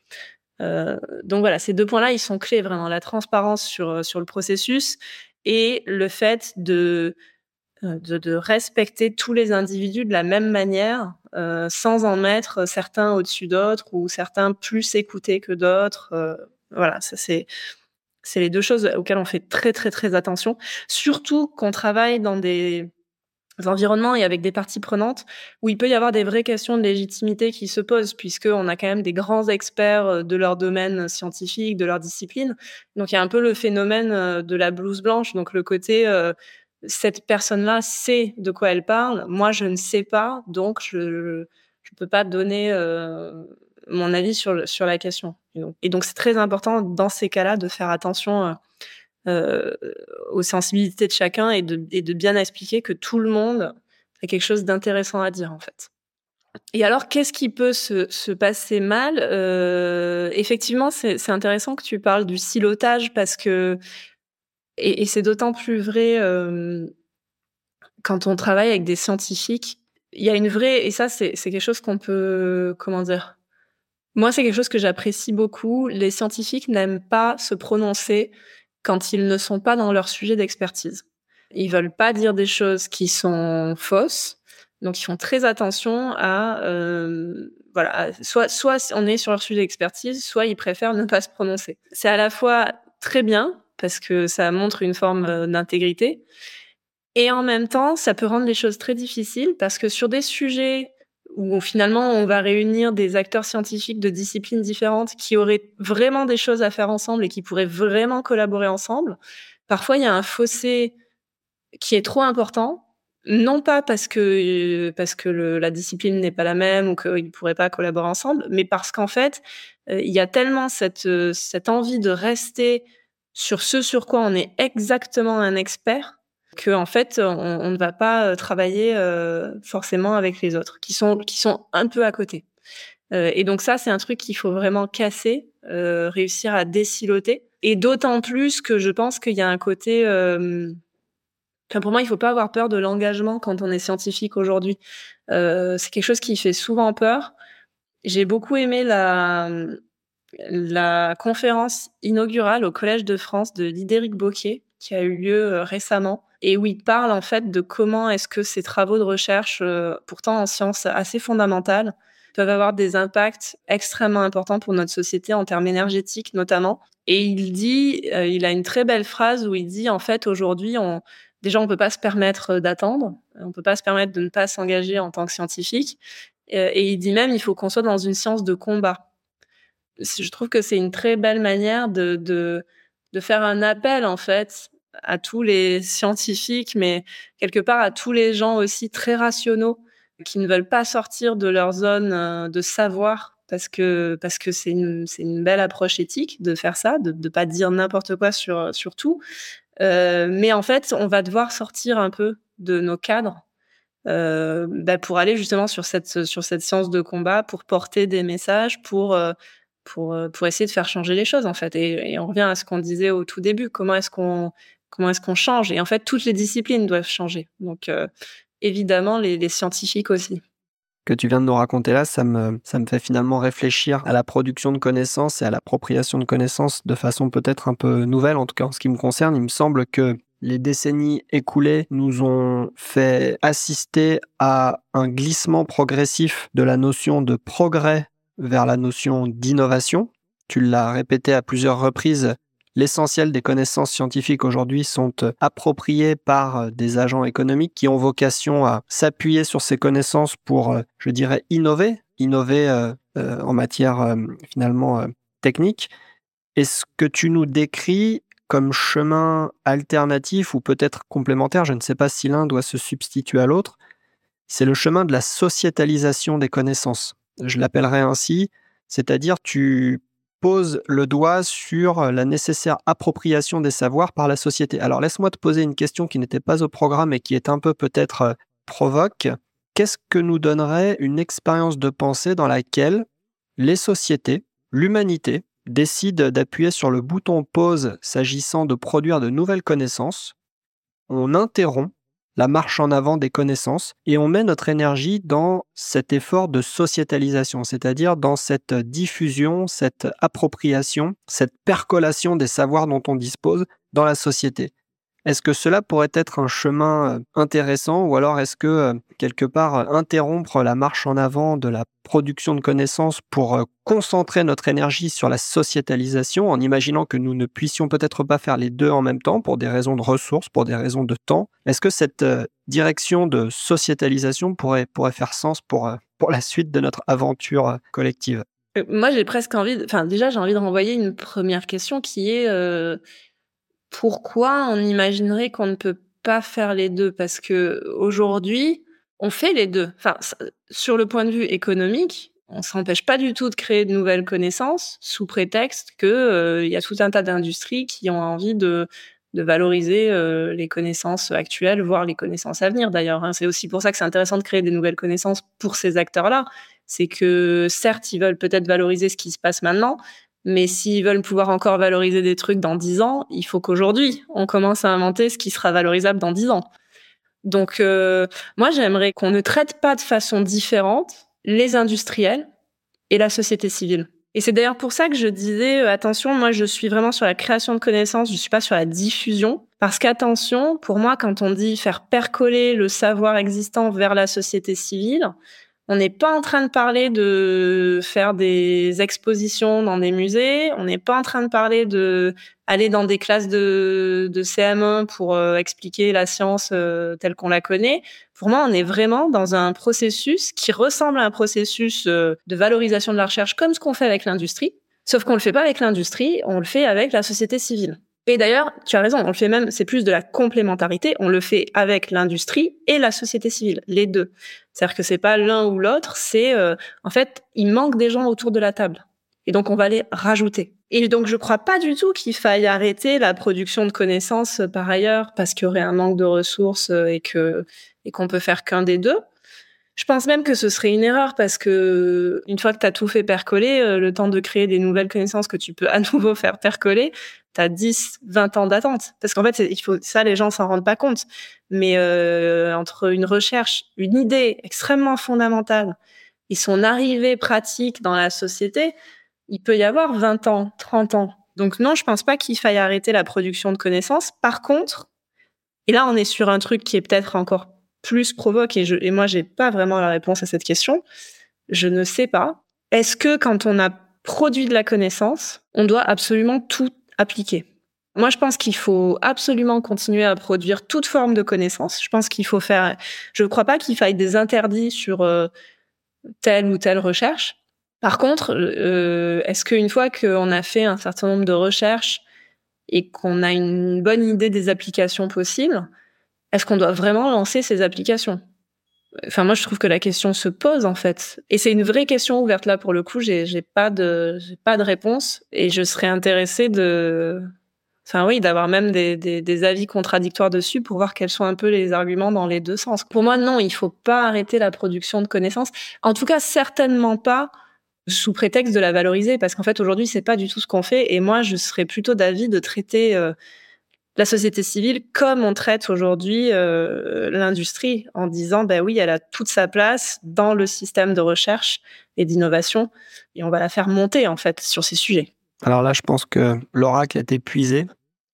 donc voilà, ces deux points-là, ils sont clés vraiment la transparence sur sur le processus et le fait de de, de respecter tous les individus de la même manière, sans en mettre certains au-dessus d'autres ou certains plus écoutés que d'autres. voilà, ça c'est c'est les deux choses auxquelles on fait très très très attention, surtout qu'on travaille dans des environnements et avec des parties prenantes où il peut y avoir des vraies questions de légitimité qui se posent puisqu'on a quand même des grands experts euh, de leur domaine scientifique, de leur discipline. Donc il y a un peu le phénomène euh, de la blouse blanche, donc le côté euh, cette personne-là sait de quoi elle parle, moi je ne sais pas, donc je ne peux pas donner mon avis sur, sur la question. Et donc, c'est très important dans ces cas-là de faire attention euh, euh, aux sensibilités de chacun et de, de, bien expliquer que tout le monde a quelque chose d'intéressant à dire, en fait. Et alors, qu'est-ce qui peut se, se passer mal? Euh, Effectivement, c'est intéressant que tu parles du silotage parce que, et, c'est d'autant plus vrai quand on travaille avec des scientifiques, il y a une vraie, et ça, c'est quelque chose qu'on peut, comment dire, moi, c'est quelque chose que j'apprécie beaucoup. Les scientifiques n'aiment pas se prononcer quand ils ne sont pas dans leur sujet d'expertise. Ils veulent pas dire des choses qui sont fausses. Donc, ils font très attention à, euh, voilà, soit, soit on est sur leur sujet d'expertise, soit ils préfèrent ne pas se prononcer. C'est à la fois très bien parce que ça montre une forme euh, d'intégrité, Et en même temps, ça peut rendre les choses très difficiles parce que sur des sujets où finalement on va réunir des acteurs scientifiques de disciplines différentes qui auraient vraiment des choses à faire ensemble et qui pourraient vraiment collaborer ensemble, parfois il y a un fossé qui est trop important non pas parce que parce que la discipline n'est pas la même ou qu'ils ne pourraient pas collaborer ensemble, mais parce qu'en fait, euh, il y a tellement cette cette envie de rester sur ce sur quoi on est exactement un expert que en fait on, ne va pas euh, travailler euh, forcément avec les autres qui sont qui sont un peu à côté. et donc ça c'est un truc qu'il faut vraiment casser, réussir à désiloter. Et d'autant plus que je pense qu'il y a un côté pour moi, il faut pas avoir peur de l'engagement quand on est scientifique aujourd'hui. Euh, c'est quelque chose qui fait souvent peur. J'ai beaucoup aimé la, conférence inaugurale au Collège de France de Lidéric Bocquet, qui a eu lieu euh, récemment, et où il parle en fait de comment est-ce que ces travaux de recherche, euh, pourtant en sciences assez fondamentales, peuvent avoir des impacts extrêmement importants pour notre société en termes énergétiques notamment. Et il dit, il a une très belle phrase où il dit en fait aujourd'hui on déjà, on peut pas se permettre euh, d'attendre, on peut pas se permettre de ne pas s'engager en tant que scientifique. Euh, et il dit même, il faut qu'on soit dans une science de combat. Je trouve que c'est une très belle manière de, de, de faire un appel, en fait, à tous les scientifiques, mais quelque part à tous les gens aussi très rationaux qui ne veulent pas sortir de leur zone euh, de savoir parce que parce que c'est une une belle approche éthique de faire ça, de ne pas dire n'importe quoi sur sur tout, euh, mais en fait, on va devoir sortir un peu de nos cadres euh, bah pour aller justement sur cette sur cette science de combat, pour porter des messages, pour pour pour essayer de faire changer les choses en fait. Et, et on revient à ce qu'on disait au tout début. Comment est-ce qu'on comment est-ce qu'on change Et en fait, toutes les disciplines doivent changer. Donc évidemment, les, les scientifiques aussi que tu viens de nous raconter là, ça me, ça me fait finalement réfléchir à la production de connaissances et à l'appropriation de connaissances de façon peut-être un peu nouvelle, en tout cas en ce qui me concerne. Il me semble que les décennies écoulées nous ont fait assister à un glissement progressif de la notion de progrès vers la notion d'innovation. Tu l'as répété à plusieurs reprises, L'essentiel des connaissances scientifiques aujourd'hui sont euh, appropriées par euh, des agents économiques qui ont vocation à s'appuyer sur ces connaissances pour, euh, je dirais, innover, innover en matière finalement technique. Est-ce que tu nous décris comme chemin alternatif ou peut-être complémentaire, je ne sais pas si l'un doit se substituer à l'autre, c'est le chemin de la sociétalisation des connaissances. Je l'appellerai ainsi, c'est-à-dire tu pose le doigt sur la nécessaire appropriation des savoirs par la société. Alors laisse-moi te poser une question qui n'était pas au programme et qui est un peu peut-être euh, provoque. Qu'est-ce que nous donnerait une expérience de pensée dans laquelle les sociétés, l'humanité, décident d'appuyer sur le bouton pause s'agissant de produire de nouvelles connaissances On interrompt la marche en avant des connaissances, et on met notre énergie dans cet effort de sociétalisation, c'est-à-dire dans cette diffusion, cette appropriation, cette percolation des savoirs dont on dispose dans la société. Est-ce que cela pourrait être un chemin euh, intéressant ou alors est-ce que euh, quelque part euh, interrompre la marche en avant de la production de connaissances pour concentrer notre énergie sur la sociétalisation en imaginant que nous ne puissions peut-être pas faire les deux en même temps pour des raisons de ressources, pour des raisons de temps? Est-ce que cette direction de sociétalisation pourrait, faire sens pour, pour la suite de notre aventure collective? Moi, j'ai presque envie, enfin déjà, j'ai envie de renvoyer une première question qui est pourquoi on imaginerait qu'on ne peut pas faire les deux? Parce que aujourd'hui, on fait les deux. Enfin, sur le point de vue économique, on s'empêche pas du tout de créer de nouvelles connaissances sous prétexte que euh, y a tout un tas d'industries qui ont envie de de valoriser euh, les connaissances actuelles, voire les connaissances à venir d'ailleurs. Hein. C'est aussi pour ça que c'est intéressant de créer des nouvelles connaissances pour ces acteurs-là. C'est que certes, ils veulent peut-être valoriser ce qui se passe maintenant, mais s'ils veulent pouvoir encore valoriser des trucs dans dix ans, il faut qu'aujourd'hui, on commence à inventer ce qui sera valorisable dans dix ans. Donc, euh, moi, j'aimerais qu'on ne traite pas de façon différente les industriels et la société civile. Et c'est d'ailleurs pour ça que je disais, euh, attention, moi, je suis vraiment sur la création de connaissances, je suis pas sur la diffusion. Parce qu'attention, pour moi, quand on dit faire percoler le savoir existant vers la société civile, On n'est pas en train de parler de faire des expositions dans des musées. On n'est pas en train de parler de aller dans des classes de, de CM1 pour euh, expliquer la science euh, telle qu'on la connaît. Pour moi, on est vraiment dans un processus qui ressemble à un processus euh, de valorisation de la recherche comme ce qu'on fait avec l'industrie. Sauf qu'on le fait pas avec l'industrie, on le fait avec la société civile. Et d'ailleurs, tu as raison, on le fait même, c'est plus de la complémentarité, on le fait avec l'industrie et la société civile, les deux. C'est-à-dire que c'est pas l'un ou l'autre, c'est euh, en fait, il manque des gens autour de la table. Et donc on va les rajouter. Et donc je crois pas du tout qu'il faille arrêter la production de connaissances euh, par ailleurs parce qu'il y aurait un manque de ressources euh, et que et qu'on peut faire qu'un des deux. Je pense même que ce serait une erreur parce que une fois que tu as tout fait percoler, le temps de créer des nouvelles connaissances que tu peux à nouveau faire percoler, tu as 10, 20 ans d'attente. Parce qu'en fait, ça, les gens s'en rendent pas compte. Mais euh, entre une recherche, une idée extrêmement fondamentale et son arrivée pratique dans la société, il peut y avoir 20 ans, 30 ans. Donc non, je pense pas qu'il faille arrêter la production de connaissances. Par contre, et là, on est sur un truc qui est peut-être encore plus provoque et, je, et moi, j'ai pas vraiment la réponse à cette question. Je ne sais pas. Est-ce que quand on a produit de la connaissance, on doit absolument tout appliquer? Moi, je pense qu'il faut absolument continuer à produire toute forme de connaissances. Je pense qu'il faut faire. Je ne crois pas qu'il faille des interdits sur euh, telle ou telle recherche. Par contre, euh, est-ce qu'une fois qu'on a fait un certain nombre de recherches et qu'on a une bonne idée des applications possibles, est-ce qu'on doit vraiment lancer ces applications? Enfin, moi, je trouve que la question se pose en fait, et c'est une vraie question ouverte là pour le coup. J'ai, j'ai pas de, j'ai pas de réponse, et je serais intéressée de, enfin oui, d'avoir même des, avis contradictoires dessus pour voir quels sont un peu les arguments dans les deux sens. Pour moi, non, il faut pas arrêter la production de connaissances. En tout cas, certainement pas sous prétexte de la valoriser, parce qu'en fait, aujourd'hui, c'est pas du tout ce qu'on fait. Et moi, je serais plutôt d'avis de traiter euh, la société civile comme on traite aujourd'hui euh, l'industrie en disant ben oui elle a toute sa place dans le système de recherche et d'innovation et on va la faire monter en fait sur ces sujets. Alors là je pense que l'oracle est épuisé.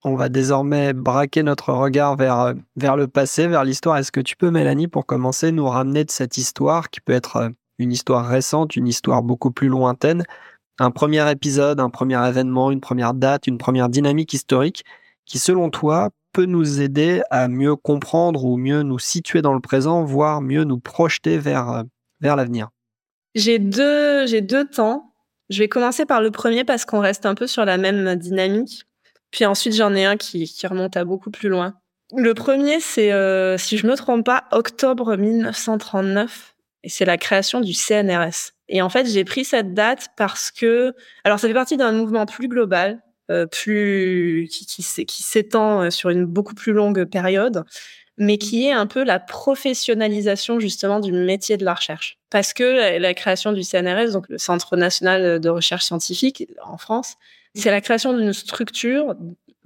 On va désormais braquer notre regard vers, vers le passé, vers l'histoire. Est-ce que tu peux, Mélanie, pour commencer, nous ramener de cette histoire qui peut être euh, une histoire récente, une histoire beaucoup plus lointaine, un premier épisode, un premier événement, une première date, une première dynamique historique qui, selon toi, peut nous aider à mieux comprendre ou mieux nous situer dans le présent, voire mieux nous projeter vers, euh, vers l'avenir? J'ai deux, j'ai deux temps. Je vais commencer par le premier parce qu'on reste un peu sur la même dynamique. Puis ensuite, j'en ai un qui, qui remonte à beaucoup plus loin. Le premier, c'est, euh, si je me trompe pas, octobre 1939. Et c'est la création du CNRS. Et en fait, j'ai pris cette date parce que, alors ça fait partie d'un mouvement plus global plus qui, qui, s'étend euh, sur une beaucoup plus longue période, mais qui est un peu la professionnalisation justement du métier de la recherche. Parce que la, création du CNRS, donc le Centre national de recherche scientifique en France, c'est la création d'une structure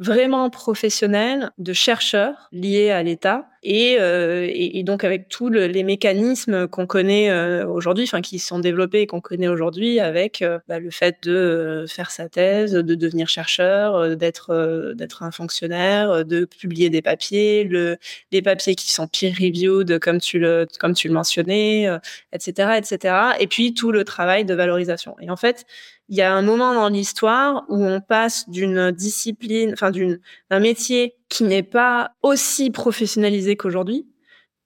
vraiment professionnelle de chercheurs liés à l'État et, euh, et, donc avec tous le, les mécanismes qu'on connaît euh, aujourd'hui, enfin qui sont développés et qu'on connaît aujourd'hui, avec euh, bah, le fait de euh, faire sa thèse, de devenir chercheur, d'être d'être un fonctionnaire, de publier des papiers, le, les papiers qui sont peer reviewed comme tu le comme tu le mentionnais, etc., etc. Et puis tout le travail de valorisation. Et en fait, il y a un moment dans l'histoire où on passe d'une discipline, enfin d'un métier qui n'est pas aussi professionnalisé qu'aujourd'hui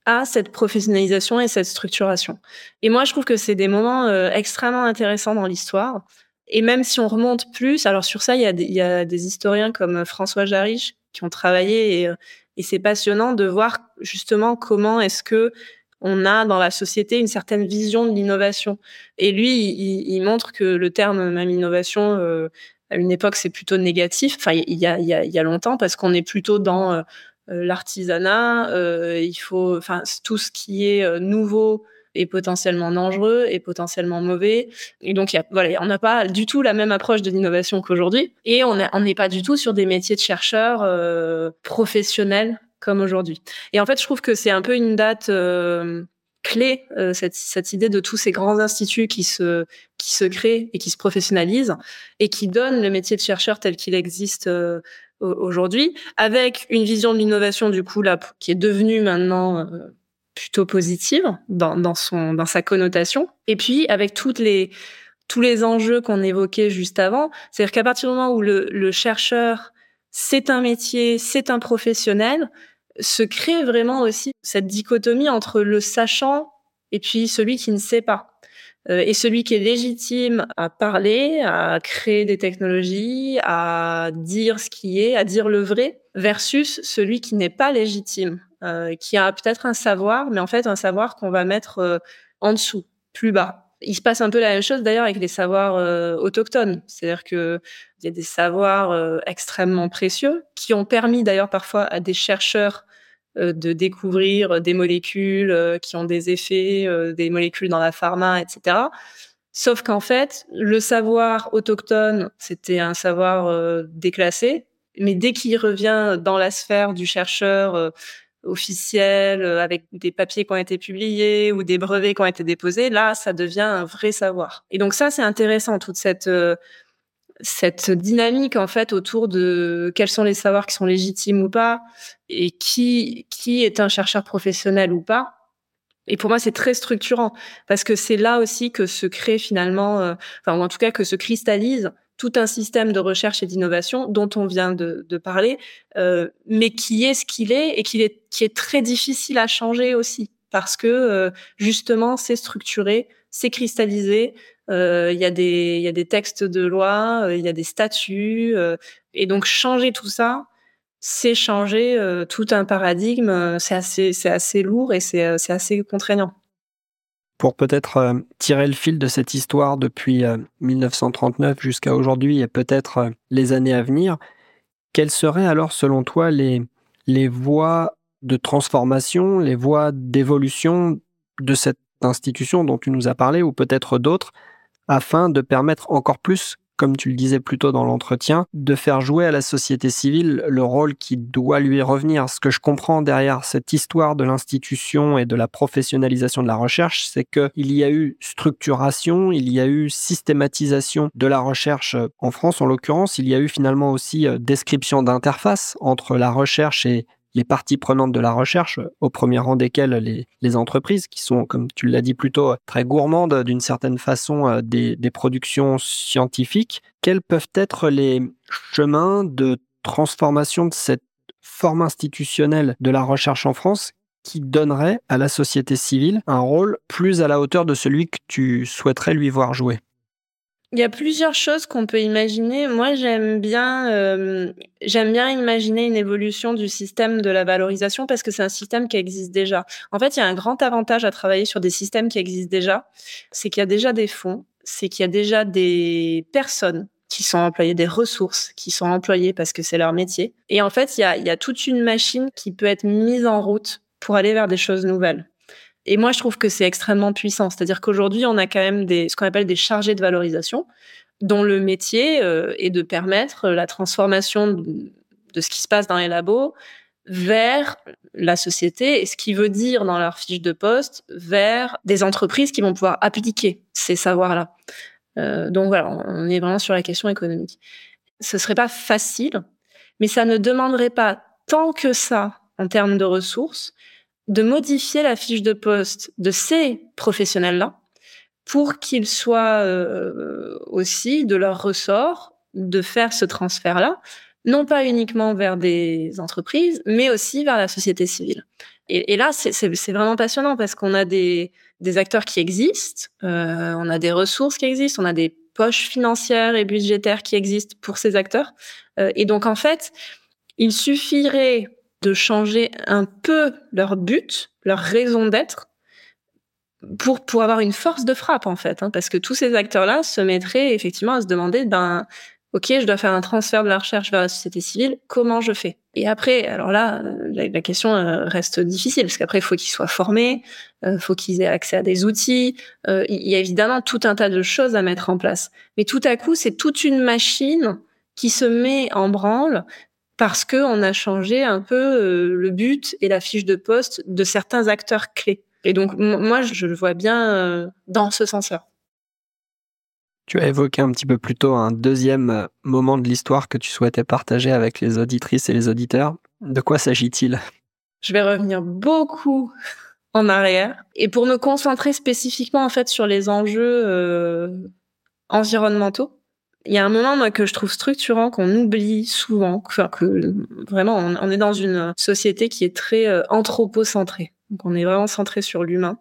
à cette professionnalisation et cette structuration. Et moi, je trouve que c'est des moments euh, extrêmement intéressants dans l'histoire. Et même si on remonte plus, alors sur ça, il y a des, il y a des historiens comme François Jarich qui ont travaillé et, euh, et c'est passionnant de voir justement comment est-ce que on a dans la société une certaine vision de l'innovation. Et lui, il, montre que le terme même innovation, euh, à une époque, c'est plutôt négatif. Enfin, il y a, y a, y a longtemps, parce qu'on est plutôt dans euh, l'artisanat. Euh, il faut, enfin, tout ce qui est nouveau est potentiellement dangereux et potentiellement mauvais. Et donc, y a, voilà, on n'a pas du tout la même approche de l'innovation qu'aujourd'hui. Et on n'est pas du tout sur des métiers de chercheurs professionnels comme aujourd'hui. Et en fait, je trouve que c'est un peu une date euh, clé, euh, cette, cette, idée de tous ces grands instituts qui se, qui se créent et qui se professionnalisent et qui donnent le métier de chercheur tel qu'il existe euh, aujourd'hui, avec une vision de l'innovation du coup là qui est devenue maintenant plutôt positive dans, dans son dans sa connotation. Et puis avec toutes les tous les enjeux qu'on évoquait juste avant, c'est-à-dire qu'à partir du moment où le, le chercheur c'est un métier, c'est un professionnel, se crée vraiment aussi cette dichotomie entre le sachant et puis celui qui ne sait pas. Euh, et celui qui est légitime à parler, à créer des technologies, à dire ce qui est, à dire le vrai, versus celui qui n'est pas légitime, euh, qui a peut-être un savoir, mais en fait un savoir qu'on va mettre euh, en dessous, plus bas. Il se passe un peu la même chose d'ailleurs avec les savoirs autochtones, c'est-à-dire que il y a des savoirs extrêmement précieux qui ont permis d'ailleurs parfois à des chercheurs euh, de découvrir des molécules euh, qui ont des effets, euh, des molécules dans la pharma, etc. Sauf qu'en fait, le savoir autochtone, c'était un savoir déclassé, mais dès qu'il revient dans la sphère du chercheur officiel, avec des papiers qui ont été publiés ou des brevets qui ont été déposés, là, ça devient un vrai savoir. Et donc ça, c'est intéressant, toute cette cette dynamique en fait autour de quels sont les savoirs qui sont légitimes ou pas et qui qui est un chercheur professionnel ou pas. Et pour moi, c'est très structurant parce que c'est là aussi que se crée finalement, euh, enfin en tout cas que se cristallise tout un système de recherche et d'innovation dont on vient de, de parler, euh, mais qui est ce qu'il est et qui est qui est très difficile à changer aussi parce que euh, justement c'est structuré, c'est cristallisé, euh, il y a des textes de loi, euh, il y a des statuts et donc changer tout ça, c'est changer tout un paradigme. C'est assez lourd et c'est assez contraignant. Pour peut-être tirer le fil de cette histoire depuis 1939 jusqu'à aujourd'hui et peut-être les années à venir, quelles seraient alors selon toi les voies de transformation, les voies d'évolution de cette institution dont tu nous as parlé ou peut-être d'autres afin de permettre encore plus, comme tu le disais plus tôt dans l'entretien, de faire jouer à la société civile le rôle qui doit lui revenir. Ce que je comprends derrière cette histoire de l'institution et de la professionnalisation de la recherche, c'est qu'il y a eu structuration, il y a eu systématisation de la recherche en France en l'occurrence, il y a eu finalement aussi euh, description d'interface entre la recherche et les parties prenantes de la recherche, au premier rang desquelles les, entreprises, qui sont, comme tu l'as dit plutôt, très gourmandes d'une certaine façon euh, des, des productions scientifiques, quels peuvent être les chemins de transformation de cette forme institutionnelle de la recherche en France qui donnerait à la société civile un rôle plus à la hauteur de celui que tu souhaiterais lui voir jouer? Il y a plusieurs choses qu'on peut imaginer. Moi, j'aime bien, euh, j'aime bien imaginer une évolution du système de la valorisation parce que c'est un système qui existe déjà. En fait, il y a un grand avantage à travailler sur des systèmes qui existent déjà, c'est qu'il y a déjà des fonds, c'est qu'il y a déjà des personnes qui sont employées, des ressources qui sont employées parce que c'est leur métier. Et en fait, il y a, il y a toute une machine qui peut être mise en route pour aller vers des choses nouvelles. Et moi, je trouve que c'est extrêmement puissant. C'est-à-dire qu'aujourd'hui, on a quand même des, ce qu'on appelle des chargés de valorisation, dont le métier euh, est de permettre la transformation de, ce qui se passe dans les labos vers la société et ce qui veut dire dans leur fiche de poste vers des entreprises qui vont pouvoir appliquer ces savoirs-là. Euh, donc voilà, on est vraiment sur la question économique. Ce serait pas facile, mais ça ne demanderait pas tant que ça en termes de ressources de modifier la fiche de poste de ces professionnels-là pour qu'ils soient euh, aussi de leur ressort de faire ce transfert-là, non pas uniquement vers des entreprises, mais aussi vers la société civile. Et, là, c'est vraiment passionnant parce qu'on a des, acteurs qui existent, euh, on a des ressources qui existent, on a des poches financières et budgétaires qui existent pour ces acteurs. Euh, et donc, en fait, il suffirait de changer un peu leur but, leur raison d'être, pour, pour avoir une force de frappe, en fait. Hein, parce que tous ces acteurs-là se mettraient effectivement à se demander, ben, OK, je dois faire un transfert de la recherche vers la société civile, comment je fais? Et après, alors là, la, question euh, reste difficile, parce qu'après, il faut qu'ils soient formés, il euh, faut qu'ils aient accès à des outils, euh, il y a évidemment tout un tas de choses à mettre en place. Mais tout à coup, c'est toute une machine qui se met en branle parce que on a changé un peu euh, le but et la fiche de poste de certains acteurs clés. Et donc moi, je le vois bien euh, dans ce sens-là. Tu as évoqué un petit peu plus tôt un deuxième euh, moment de l'histoire que tu souhaitais partager avec les auditrices et les auditeurs. De quoi s'agit-il? Je vais revenir beaucoup en arrière. Et pour me concentrer spécifiquement en fait sur les enjeux euh, environnementaux, il y a un moment moi, que je trouve structurant qu'on oublie souvent, que, que vraiment on, est dans une société qui est très euh, anthropocentrée. Donc on est vraiment centré sur l'humain.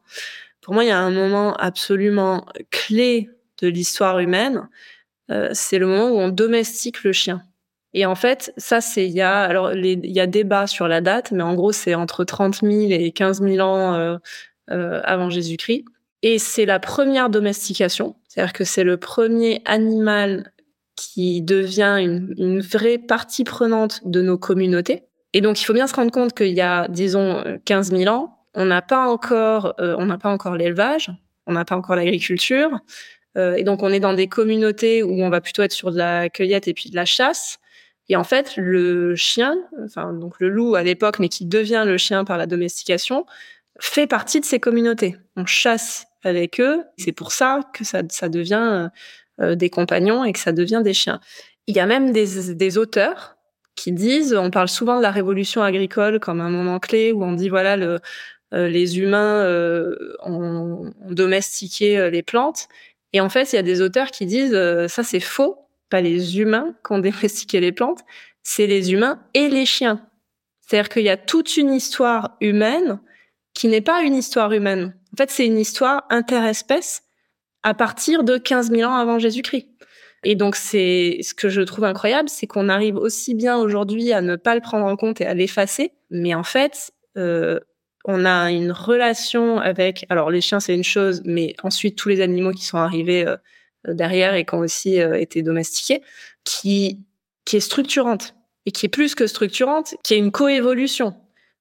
Pour moi, il y a un moment absolument clé de l'histoire humaine, euh, c'est le moment où on domestique le chien. Et en fait, ça, c'est il y a alors il y a débat sur la date, mais en gros, c'est entre 30 000 et 15 000 ans euh, euh, avant Jésus-Christ. Et c'est la première domestication, c'est-à-dire que c'est le premier animal qui devient une, vraie partie prenante de nos communautés. Et donc, il faut bien se rendre compte qu'il y a, disons, 15 000 ans, on n'a pas encore, euh, on n'a pas encore l'élevage, on n'a pas encore l'agriculture, euh, et donc on est dans des communautés où on va plutôt être sur de la cueillette et puis de la chasse. Et en fait, le chien, enfin donc le loup à l'époque, mais qui devient le chien par la domestication, fait partie de ces communautés. On chasse avec eux. C'est pour ça que ça, devient euh, des compagnons et que ça devient des chiens. Il y a même des, auteurs qui disent, on parle souvent de la révolution agricole comme un moment clé où on dit voilà euh, les humains euh, ont, ont, domestiqué les plantes. Et en fait, il y a des auteurs qui disent ça c'est faux pas les humains qui ont domestiqué les plantes, c'est les humains et les chiens. C'est-à-dire qu'il y a toute une histoire humaine qui n'est pas une histoire humaine. En fait, c'est une histoire interespèce à partir de 15 000 ans avant Jésus-Christ. Et donc, c'est ce que je trouve incroyable, c'est qu'on arrive aussi bien aujourd'hui à ne pas le prendre en compte et à l'effacer, mais en fait, euh, on a une relation avec. Alors, les chiens, c'est une chose, mais ensuite tous les animaux qui sont arrivés euh, derrière et qui ont aussi euh, été domestiqués, qui, qui est structurante et qui est plus que structurante, qui est une coévolution.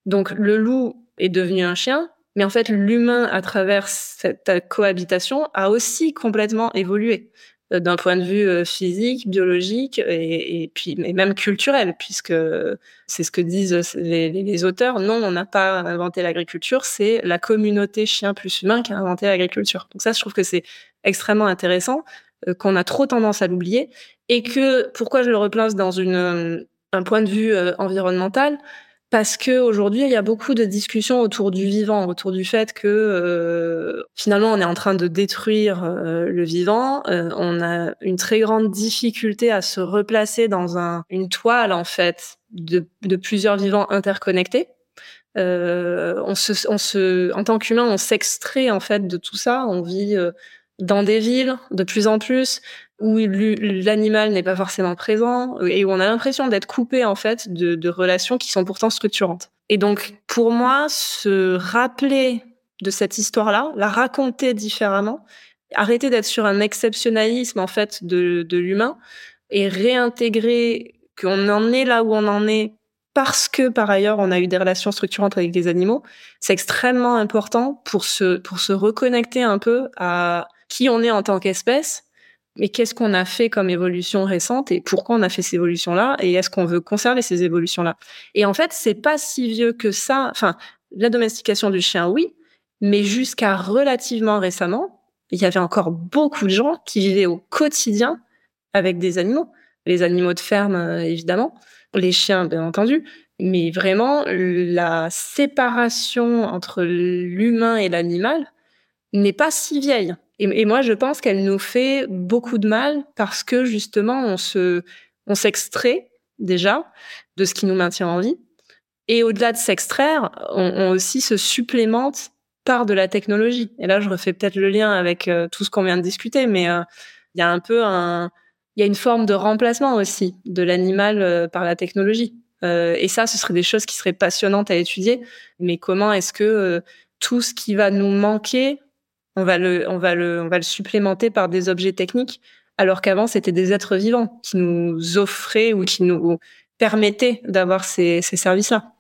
Donc le loup est devenu un chien, mais en fait l'humain à travers cette cohabitation a aussi complètement évolué euh, d'un point de vue physique, biologique et, puis et même culturel, puisque c'est ce que disent les, les auteurs. Non, on n'a pas inventé l'agriculture, c'est la communauté chien plus humain qui a inventé l'agriculture. Donc ça, je trouve que c'est extrêmement intéressant, euh, qu'on a trop tendance à l'oublier, et que pourquoi je le replace dans une, euh, un point de vue euh, environnemental? Parce que aujourd'hui il y a beaucoup de discussions autour du vivant, autour du fait que finalement on est en train de détruire le vivant, on a une très grande difficulté à se replacer dans un, une toile en fait de, de plusieurs vivants interconnectés. on se, on se, en tant qu'humain, on s'extrait en fait de tout ça. On vit dans des villes de plus en plus où l'animal n'est pas forcément présent et où on a l'impression d'être coupé en fait de, relations qui sont pourtant structurantes. Et donc pour moi, se rappeler de cette histoire-là, la raconter différemment, arrêter d'être sur un exceptionnalisme en fait de, de l'humain et réintégrer qu'on en est là où on en est parce que par ailleurs on a eu des relations structurantes avec les animaux, c'est extrêmement important pour se pour se reconnecter un peu à qui on est en tant qu'espèce, mais qu'est-ce qu'on a fait comme évolution récente et pourquoi on a fait ces évolutions-là et est-ce qu'on veut conserver ces évolutions-là? Et en fait, c'est pas si vieux que ça. Enfin, la domestication du chien, oui, mais jusqu'à relativement récemment, il y avait encore beaucoup de gens qui vivaient au quotidien avec des animaux. Les animaux de ferme, euh, évidemment, les chiens, bien entendu, mais vraiment, la séparation entre l'humain et l'animal n'est pas si vieille. Et, moi, je pense qu'elle nous fait beaucoup de mal parce que justement, on se, on s'extrait déjà de ce qui nous maintient en vie. Et au-delà de s'extraire, on, aussi se supplémente par de la technologie. Et là, je refais peut-être le lien avec euh, tout ce qu'on vient de discuter, mais euh, il y a un peu un, il y a une forme de remplacement aussi de l'animal euh, par la technologie. et ça, ce serait des choses qui seraient passionnantes à étudier. Mais comment est-ce que tout ce qui va nous manquer on va le, on supplémenter par des objets techniques, alors qu'avant c'était des êtres vivants qui nous offraient ou qui nous permettaient d'avoir ces, ces services-là.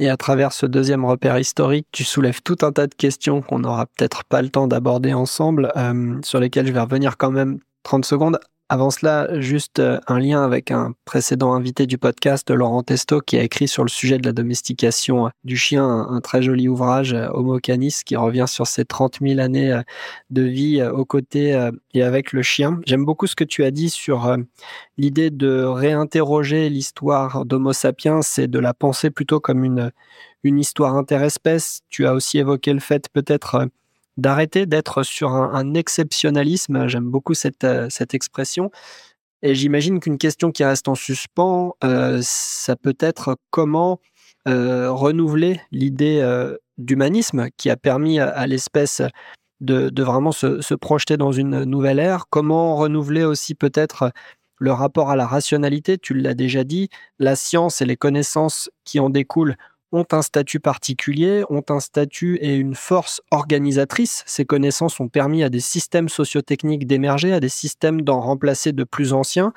Et à travers ce deuxième repère historique, tu soulèves tout un tas de questions qu'on n'aura peut-être pas le temps d'aborder ensemble, euh, sur lesquelles je vais revenir quand même 30 secondes Avant cela, juste euh, un lien avec un précédent invité du podcast, Laurent Testo, qui a écrit sur le sujet de la domestication du chien un, très joli ouvrage, Homo Canis, qui revient sur ses 30 000 années de vie aux côtés et avec le chien. J'aime beaucoup ce que tu as dit sur l'idée de réinterroger l'histoire d'Homo sapiens et de la penser plutôt comme une, une histoire interespèce. Tu as aussi évoqué le fait peut-être d'arrêter d'être sur un, exceptionnalisme. J'aime beaucoup cette, euh, cette expression. Et j'imagine qu'une question qui reste en suspens, euh, ça peut être comment euh, renouveler l'idée d'humanisme qui a permis à, l'espèce de, de, vraiment se, se, projeter dans une nouvelle ère. Comment renouveler aussi peut-être le rapport à la rationalité, tu l'as déjà dit, la science et les connaissances qui en découlent ont un statut particulier, ont un statut et une force organisatrice. Ces connaissances ont permis à des systèmes sociotechniques d'émerger, à des systèmes d'en remplacer de plus anciens.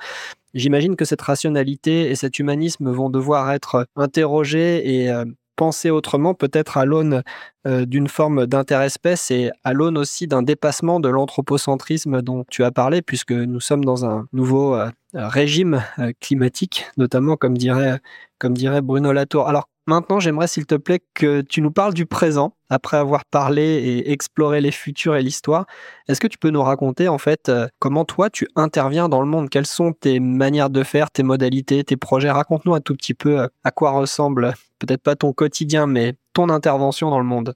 J'imagine que cette rationalité et cet humanisme vont devoir être interrogés et euh, pensés autrement, peut-être à l'aune euh, d'une forme d'interespèce et à l'aune aussi d'un dépassement de l'anthropocentrisme dont tu as parlé, puisque nous sommes dans un nouveau euh, régime climatique, notamment comme dirait, comme dirait Bruno Latour. Alors, Maintenant, j'aimerais, s'il te plaît, que tu nous parles du présent, après avoir parlé et exploré les futurs et l'histoire. Est-ce que tu peux nous raconter, en fait, euh, comment toi, tu interviens dans le monde? Quelles sont tes manières de faire, tes modalités, tes projets? Raconte-nous un tout petit peu euh, à quoi ressemble, peut-être pas ton quotidien, mais ton intervention dans le monde.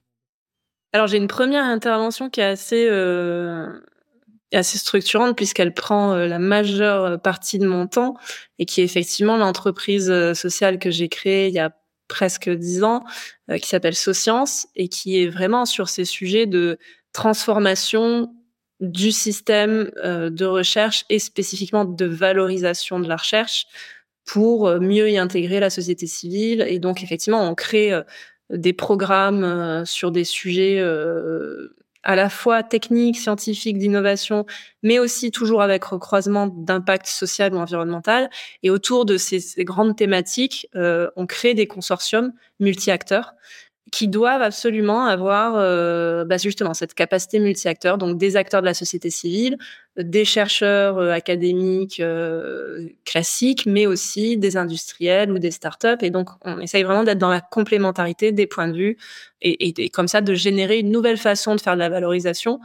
Alors, j'ai une première intervention qui est assez... Euh, assez structurante puisqu'elle prend la majeure partie de mon temps et qui est effectivement l'entreprise sociale que j'ai créée il y a presque dix ans, euh, qui s'appelle Socience et qui est vraiment sur ces sujets de transformation du système euh, de recherche et spécifiquement de valorisation de la recherche pour euh, mieux y intégrer la société civile. Et donc, effectivement, on crée des programmes sur des sujets à la fois technique, scientifique, d'innovation, mais aussi toujours avec recroisement d'impact social ou environnemental. Et autour de ces, grandes thématiques, euh, on crée des consortiums multi-acteurs qui doivent absolument avoir euh, bah justement cette capacité multi-acteurs, donc des acteurs de la société civile, des chercheurs euh, académiques euh, classiques, mais aussi des industriels ou des startups. Et donc, on essaye vraiment d'être dans la complémentarité des points de vue et, et, et, comme ça de générer une nouvelle façon de faire de la valorisation.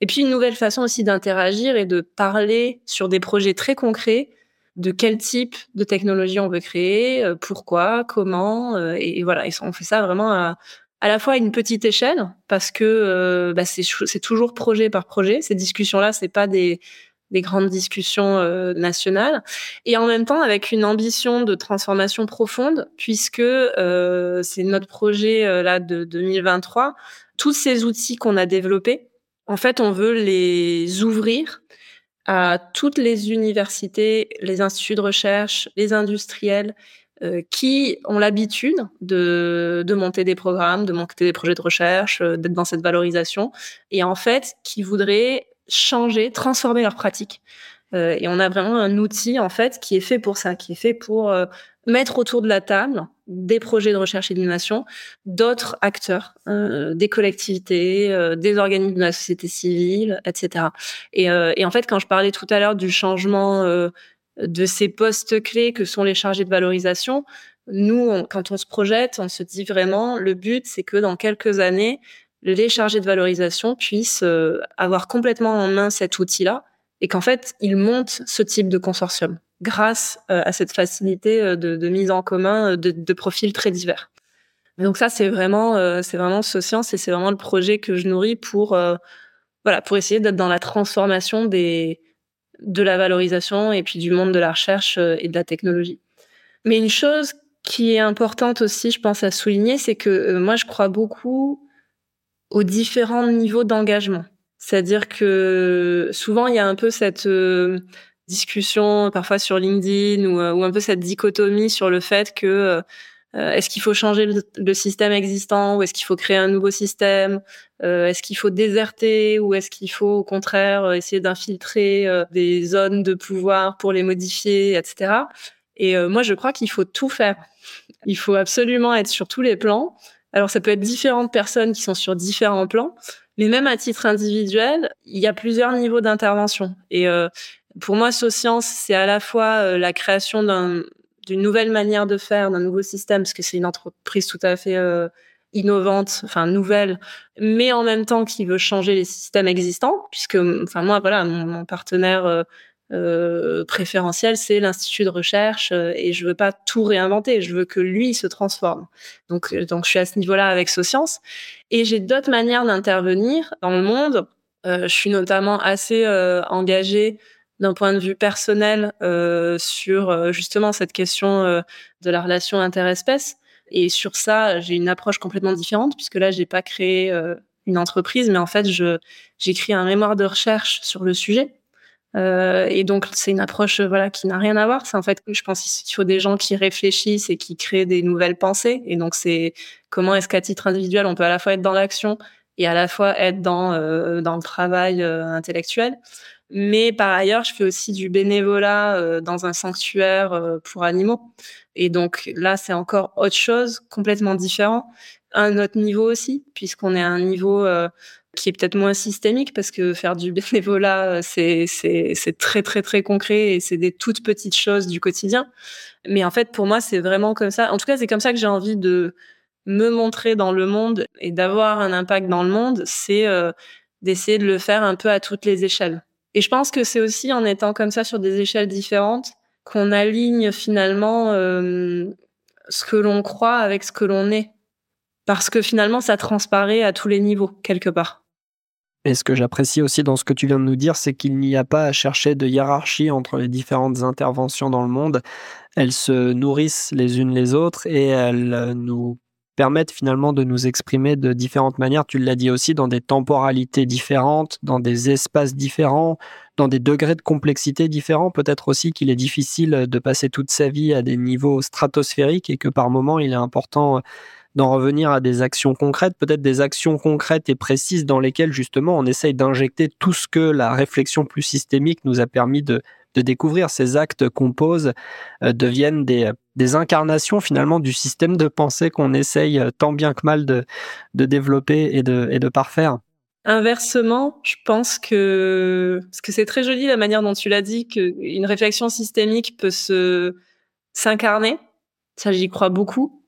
Et puis une nouvelle façon aussi d'interagir et de parler sur des projets très concrets de quel type de technologie on veut créer, euh, pourquoi, comment, euh, et, voilà. Et on fait ça vraiment à, à la fois à une petite échelle parce que euh, bah c'est toujours projet par projet. Ces discussions-là, c'est pas des des grandes discussions nationales et en même temps avec une ambition de transformation profonde puisque euh, c'est notre projet là de 2023 tous ces outils qu'on a développés en fait on veut les ouvrir à toutes les universités, les instituts de recherche, les industriels euh, qui ont l'habitude de, de monter des programmes, de monter des projets de recherche, euh, d'être dans cette valorisation, et en fait qui voudraient changer, transformer leurs pratiques. Euh, et on a vraiment un outil en fait qui est fait pour ça, qui est fait pour euh, mettre autour de la table des projets de recherche et d'innovation, d'autres acteurs, euh, des collectivités, euh, des organismes de la société civile, etc. Et, euh, et, en fait, quand je parlais tout à l'heure du changement de ces postes clés que sont les chargés de valorisation, nous, quand on se projette, on se dit vraiment, le but, c'est que dans quelques années, les chargés de valorisation puissent avoir complètement en main cet outil-là et qu'en fait, ils montent ce type de consortium grâce euh, à cette facilité euh, de, mise en commun euh, de, profils très divers. donc ça, c'est vraiment, c'est vraiment Socience et c'est vraiment le projet que je nourris pour, voilà, pour essayer d'être dans la transformation de la valorisation et puis du monde de la recherche et de la technologie. Mais une chose qui est importante aussi, je pense à souligner, c'est que moi, je crois beaucoup aux différents niveaux d'engagement. C'est-à-dire que souvent, il y a un peu cette discussion parfois sur LinkedIn ou, euh, ou, un peu cette dichotomie sur le fait que euh, euh, est-ce qu'il faut changer le, système existant ou est-ce qu'il faut créer un nouveau système Est-ce qu'il faut déserter ou est-ce qu'il faut au contraire essayer d'infiltrer des zones de pouvoir pour les modifier, etc. Et moi, je crois qu'il faut tout faire. Il faut absolument être sur tous les plans. Alors, ça peut être différentes personnes qui sont sur différents plans, mais même à titre individuel, il y a plusieurs niveaux d'intervention. Et, euh, Pour moi, Socience, c'est à la fois la création d'une nouvelle manière de faire, d'un nouveau système, parce que c'est une entreprise tout à fait innovante, enfin nouvelle, mais en même temps qui veut changer les systèmes existants, puisque, enfin moi, voilà, mon, partenaire euh, euh, préférentiel, c'est l'institut de recherche, euh, et je veux pas tout réinventer, je veux que lui se transforme. Donc, donc je suis à ce niveau-là avec Socience, et j'ai d'autres manières d'intervenir dans le monde. je suis notamment assez engagée d'un point de vue personnel sur justement cette question de la relation interespèce et sur ça, j'ai une approche complètement différente puisque là, j'ai pas créé euh, une entreprise, mais en fait, j'écris un mémoire de recherche sur le sujet. Euh, et donc, c'est une approche euh, voilà qui n'a rien à voir. C'est en fait, je pense qu'il faut des gens qui réfléchissent et qui créent des nouvelles pensées. Et donc, c'est comment est-ce qu'à titre individuel, on peut à la fois être dans l'action et à la fois être dans euh, dans le travail euh, intellectuel. Mais par ailleurs, je fais aussi du bénévolat euh, dans un sanctuaire pour animaux. Et donc là, c'est encore autre chose, complètement différent, un autre niveau aussi, puisqu'on est à un niveau qui est peut-être moins systémique, parce que faire du bénévolat, c'est c'est très très très concret et c'est des toutes petites choses du quotidien. Mais en fait, pour moi, c'est vraiment comme ça. En tout cas, c'est comme ça que j'ai envie de me montrer dans le monde et d'avoir un impact dans le monde, c'est euh, d'essayer de le faire un peu à toutes les échelles. Et je pense que c'est aussi en étant comme ça sur des échelles différentes qu'on aligne finalement euh, ce que l'on croit avec ce que l'on est. Parce que finalement, ça transparaît à tous les niveaux, quelque part. Et ce que j'apprécie aussi dans ce que tu viens de nous dire, c'est qu'il n'y a pas à chercher de hiérarchie entre les différentes interventions dans le monde. Elles se nourrissent les unes les autres et elles nous permettent finalement de nous exprimer de différentes manières. Tu l'as dit aussi, dans des temporalités différentes, dans des espaces différents, dans des degrés de complexité différents. Peut-être aussi qu'il est difficile de passer toute sa vie à des niveaux stratosphériques et que par moment, il est important d'en revenir à des actions concrètes, peut-être des actions concrètes et précises dans lesquelles justement on essaye d'injecter tout ce que la réflexion plus systémique nous a permis de, découvrir. Ces actes qu'on pose euh, deviennent des, des incarnations finalement du système de pensée qu'on essaye euh, tant bien que mal de, développer et de, et de parfaire. Inversement, je pense que parce que c'est très joli la manière dont tu l'as dit qu'une réflexion systémique peut se s'incarner. Ça, j'y crois beaucoup.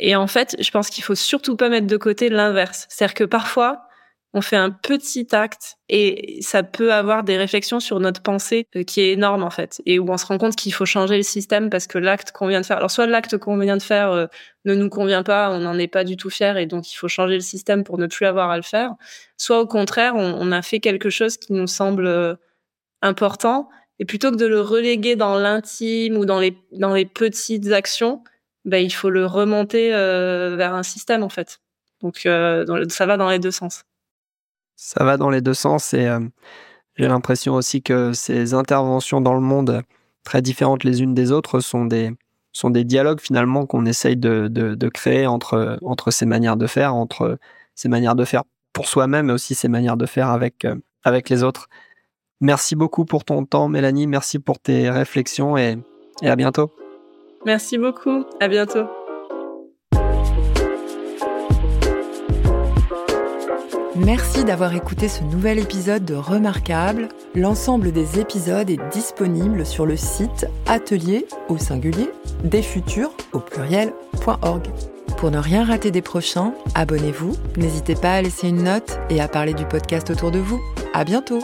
Et en fait, je pense qu'il faut surtout pas mettre de côté l'inverse. C'est-à-dire que parfois, on fait un petit acte et ça peut avoir des réflexions sur notre pensée euh, qui est énorme en fait. Et où on se rend compte qu'il faut changer le système parce que l'acte qu'on vient de faire alors soit l'acte qu'on vient de faire euh, ne nous convient pas on n'en est pas du tout fier et donc il faut changer le système pour ne plus avoir à le faire soit au contraire on, a fait quelque chose qui nous semble euh, important et plutôt que de le reléguer dans l'intime ou dans les dans les petites actions ben il faut le remonter vers un système en fait. Donc ça va dans les deux sens ça va dans les deux sens et euh, j'ai l'impression aussi que ces interventions dans le monde très différentes les unes des autres sont des, sont des dialogues finalement qu'on essaye de, de, créer entre, entre ces manières de faire, entre ces manières de faire pour soi-même mais aussi ces manières de faire avec, euh, avec les autres. Merci beaucoup pour ton temps Mélanie, merci pour tes réflexions et, et à bientôt. Merci beaucoup, à bientôt. Merci d'avoir écouté ce nouvel épisode de Remarquable. L'ensemble des épisodes est disponible sur le site atelier au singulier des futurs au pluriel.org. Pour ne rien rater des prochains, abonnez-vous, n'hésitez pas à laisser une note et à parler du podcast autour de vous. À bientôt!